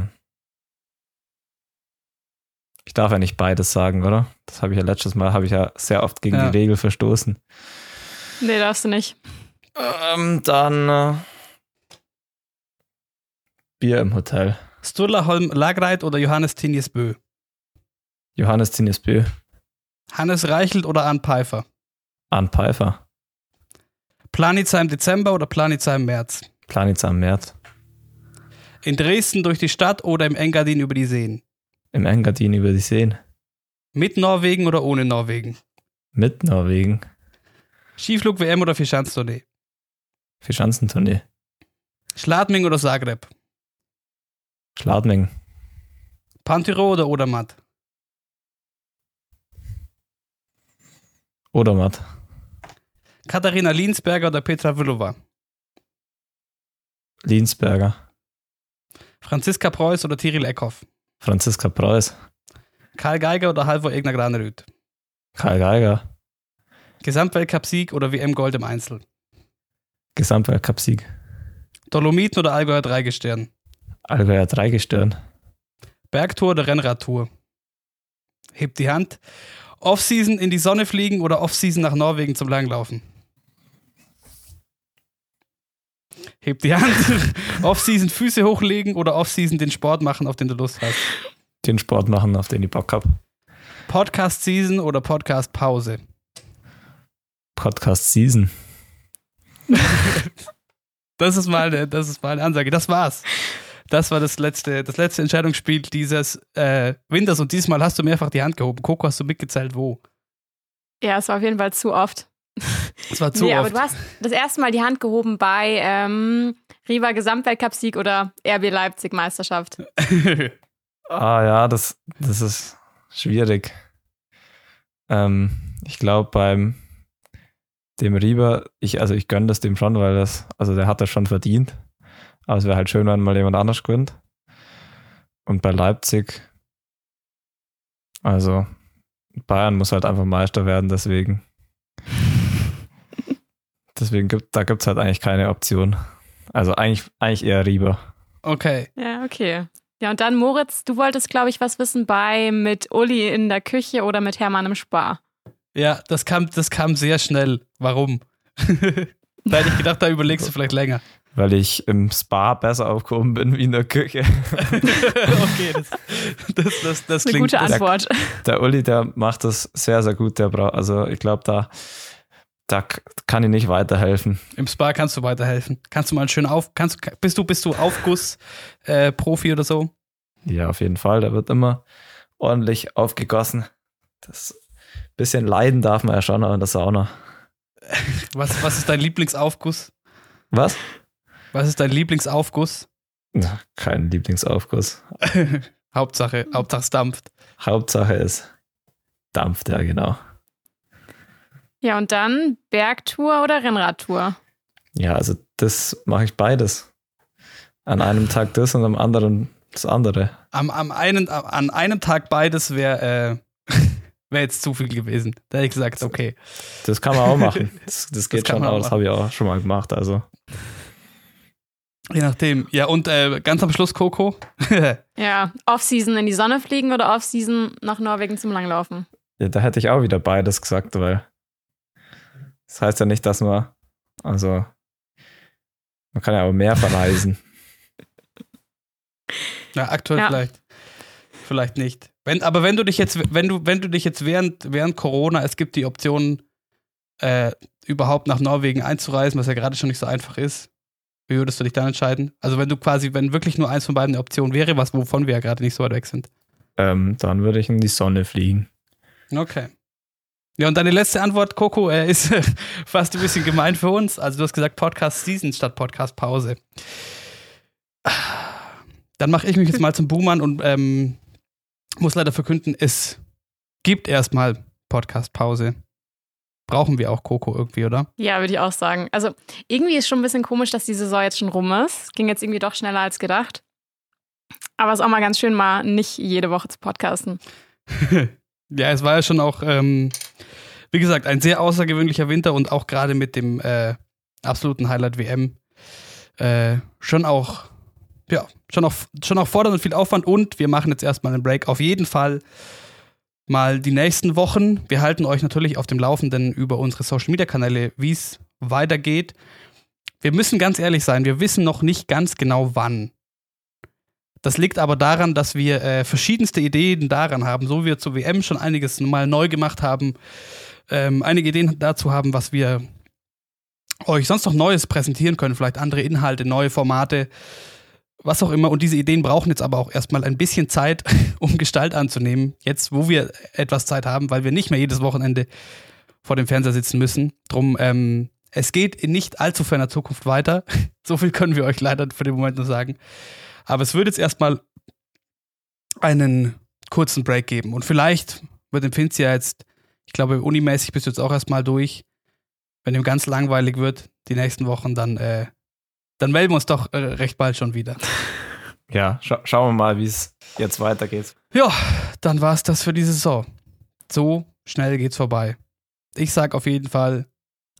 ich darf ja nicht beides sagen, oder? Das habe ich ja letztes Mal, habe ich ja sehr oft gegen Ja. die Regel verstoßen. Nee, darfst du nicht. Ähm, dann äh, Bier im Hotel. Sturla Holm Lagreit oder Johannes Tinjes Bö? Johannes Tinjesbö. Hannes Reichelt oder Arndt Pfeiffer? Arndt Pfeiffer. Planitzer im Dezember oder Planitzer im März? Planitz am März. In Dresden durch die Stadt oder im Engadin über die Seen? Im Engadin über die Seen. Mit Norwegen oder ohne Norwegen? Mit Norwegen. Skiflug-WM oder Vierschanzentournee? Für Schanzentournee. Schladming oder Zagreb? Schladming. Pantyro oder Odermatt? Odermatt. Katharina Linsberger oder Petra Vlhova? Linsberger. Franziska Preuß oder Tiril Eckhoff? Franziska Preuß. Karl Geiger oder Halvor Egner Granerüth? Karl Geiger. Gesamtweltcup-Sieg oder WM-Gold im Einzel? Gesamtweltcup-Sieg. Dolomiten oder Allgäuer Dreigestirn? Allgäuer Dreigestirn. Bergtour oder Rennradtour? Hebt die Hand. Offseason in die Sonne fliegen oder Offseason nach Norwegen zum Langlaufen? Hebt die Hand. Offseason Füße hochlegen oder Offseason den Sport machen, auf den du Lust hast? Den Sport machen, auf den ich Bock hab. Podcast Season oder Podcast Pause? Podcast Season. Das ist mal eine, das ist mal eine Ansage. Das war's. Das war das letzte, das letzte Entscheidungsspiel dieses äh, Winters und diesmal hast du mehrfach die Hand gehoben. Coco, hast du mitgezählt, wo? Ja, es war auf jeden Fall zu oft. Das war zu nee, aber oft. du hast das erste Mal die Hand gehoben bei ähm, Riva Gesamtweltcup-Sieg oder RB Leipzig Meisterschaft. Ah ja, das, das ist schwierig. Ähm, ich glaube beim dem Rieber, ich, also ich gönne das dem schon, weil das, also der hat das schon verdient. Aber es wäre halt schön, wenn mal jemand anders gewinnt. Und bei Leipzig, also Bayern muss halt einfach Meister werden, deswegen. Deswegen gibt, da gibt es halt eigentlich keine Option. Also eigentlich, eigentlich eher Rieber. okay. Ja, okay. Ja, und dann Moritz, du wolltest, glaube ich, was wissen bei mit Uli in der Küche oder mit Hermann im Spar. Ja, das kam, das kam sehr schnell. Warum? da hätte ich gedacht, da überlegst du vielleicht länger. Weil ich im Spa besser aufgehoben bin wie in der Küche. okay, das, das, das, das Eine klingt gute das, Antwort. Der Uli, der macht das sehr, sehr gut. Der braucht, also ich glaube, da, da kann ich nicht weiterhelfen. Im Spa kannst du weiterhelfen. Kannst du mal schön auf, kannst, bist du, bist du Aufguss äh, Profi oder so? Ja, auf jeden Fall. Der wird immer ordentlich aufgegossen. Das bisschen leiden darf man ja schon in der Sauna. Was, was ist dein Lieblingsaufguss? Was? Was ist dein Lieblingsaufguss? Na, kein Lieblingsaufguss. Hauptsache, Hauptsache es dampft. Hauptsache ist dampft, ja, genau. Ja, und dann Bergtour oder Rennradtour? Ja, also das mache ich beides. An einem Tag das und am anderen das andere. Am, am einen, an einem Tag beides wäre äh, wär jetzt zu viel gewesen. Da hätte ich gesagt, okay. Das kann man auch machen. Das, das geht kann schon auch. Das habe ich auch schon mal gemacht. Also Je nachdem. Ja, und äh, ganz am Schluss Coco. Ja, Off-Season in die Sonne fliegen oder Off-Season nach Norwegen zum Langlaufen? ja, da hätte ich auch wieder beides gesagt, weil das heißt ja nicht, dass man also man kann ja auch mehr verreisen. ja, aktuell Ja. vielleicht. Vielleicht nicht. Wenn, aber wenn du dich jetzt, wenn du, wenn du dich jetzt während, während Corona, es gibt die Option, äh, überhaupt nach Norwegen einzureisen, was ja gerade schon nicht so einfach ist, wie würdest du dich dann entscheiden? Also wenn du quasi, wenn wirklich nur eins von beiden eine Option wäre, was wovon wir ja gerade nicht so weit weg sind. ähm, dann würde ich in die Sonne fliegen. Okay. Ja, und deine letzte Antwort, Coco, äh, ist fast ein bisschen gemein für uns. Also du hast gesagt Podcast Season statt Podcast Pause. Dann mache ich mich jetzt mal zum Buhmann und ähm, muss leider verkünden, es gibt erstmal Podcast Pause. Brauchen wir auch Coco irgendwie, oder? Ja, würde ich auch sagen. Also irgendwie ist schon ein bisschen komisch, dass die Saison jetzt schon rum ist. Ging jetzt irgendwie doch schneller als gedacht. Aber es ist auch mal ganz schön, mal nicht jede Woche zu podcasten. ja, es war ja schon auch ähm, wie gesagt, ein sehr außergewöhnlicher Winter und auch gerade mit dem äh, absoluten Highlight WM äh, schon auch, ja, schon auch, schon auch fordernd und viel Aufwand und wir machen jetzt erstmal einen Break. Auf jeden Fall mal die nächsten Wochen. Wir halten euch natürlich auf dem Laufenden über unsere Social Media Kanäle, wie es weitergeht. Wir müssen ganz ehrlich sein, wir wissen noch nicht ganz genau wann. Das liegt aber daran, dass wir äh, verschiedenste Ideen daran haben, so wie wir zur WM schon einiges mal neu gemacht haben, ähm, einige Ideen dazu haben, was wir euch sonst noch Neues präsentieren können, vielleicht andere Inhalte, neue Formate, was auch immer. Und diese Ideen brauchen jetzt aber auch erstmal ein bisschen Zeit, um Gestalt anzunehmen. Jetzt, wo wir etwas Zeit haben, weil wir nicht mehr jedes Wochenende vor dem Fernseher sitzen müssen. Drum, ähm, es geht in nicht allzu ferner Zukunft weiter. so viel können wir euch leider für den Moment nur sagen. Aber es wird jetzt erstmal einen kurzen Break geben. Und vielleicht wird dem Finzi ja jetzt, ich glaube, unimäßig bist du jetzt auch erstmal durch. Wenn ihm ganz langweilig wird, die nächsten Wochen, dann, äh, dann melden wir uns doch äh, recht bald schon wieder. Ja, scha schauen wir mal, wie es jetzt weitergeht. Ja, dann war es das für diese Saison. So schnell geht's vorbei. Ich sag auf jeden Fall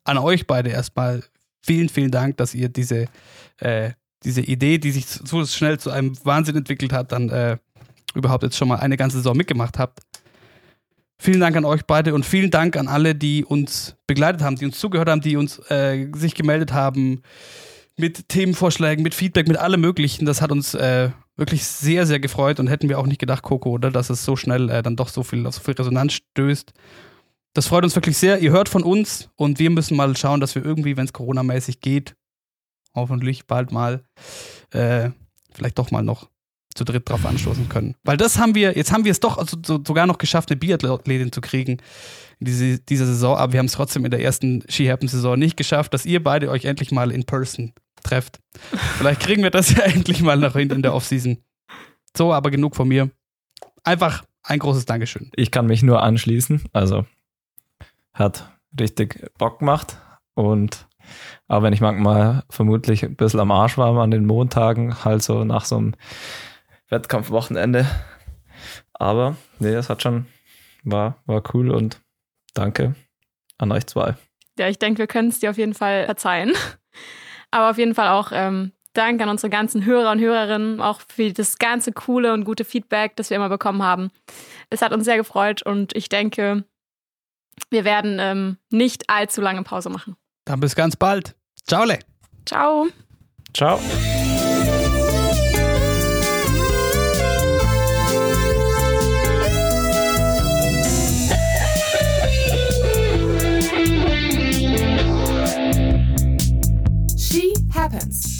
an euch beide erstmal vielen, vielen Dank, dass ihr diese, äh, diese Idee, die sich so schnell zu einem Wahnsinn entwickelt hat, dann äh, überhaupt jetzt schon mal eine ganze Saison mitgemacht habt. Vielen Dank an euch beide und vielen Dank an alle, die uns begleitet haben, die uns zugehört haben, die uns äh, sich gemeldet haben mit Themenvorschlägen, mit Feedback, mit allem Möglichen. Das hat uns äh, wirklich sehr, sehr gefreut und hätten wir auch nicht gedacht, Coco, oder, dass es so schnell äh, dann doch so viel auf so viel Resonanz stößt. Das freut uns wirklich sehr. Ihr hört von uns und wir müssen mal schauen, dass wir irgendwie, wenn es Corona-mäßig geht, hoffentlich bald mal, äh, vielleicht doch mal noch zu dritt drauf anstoßen können. Weil das haben wir, jetzt haben wir es doch also, so, sogar noch geschafft, eine Biathletin zu kriegen in diese, dieser Saison, aber wir haben es trotzdem in der ersten Ski Happen-Saison nicht geschafft, dass ihr beide euch endlich mal in person trefft. Vielleicht kriegen wir das ja endlich mal noch hin in der Offseason. So, aber genug von mir. Einfach ein großes Dankeschön. Ich kann mich nur anschließen. Also hat richtig Bock gemacht. Und auch wenn ich manchmal vermutlich ein bisschen am Arsch war an den Montagen, halt so nach so einem Wettkampfwochenende. Aber nee, es hat schon, war, war cool und danke an euch zwei. Ja, ich denke, wir können es dir auf jeden Fall verzeihen. Aber auf jeden Fall auch ähm, Dank an unsere ganzen Hörer und Hörerinnen, auch für das ganze coole und gute Feedback, das wir immer bekommen haben. Es hat uns sehr gefreut und ich denke, wir werden ähm, nicht allzu lange Pause machen. Dann bis ganz bald. Ciao. Le. Ciao. Ciao. She happens.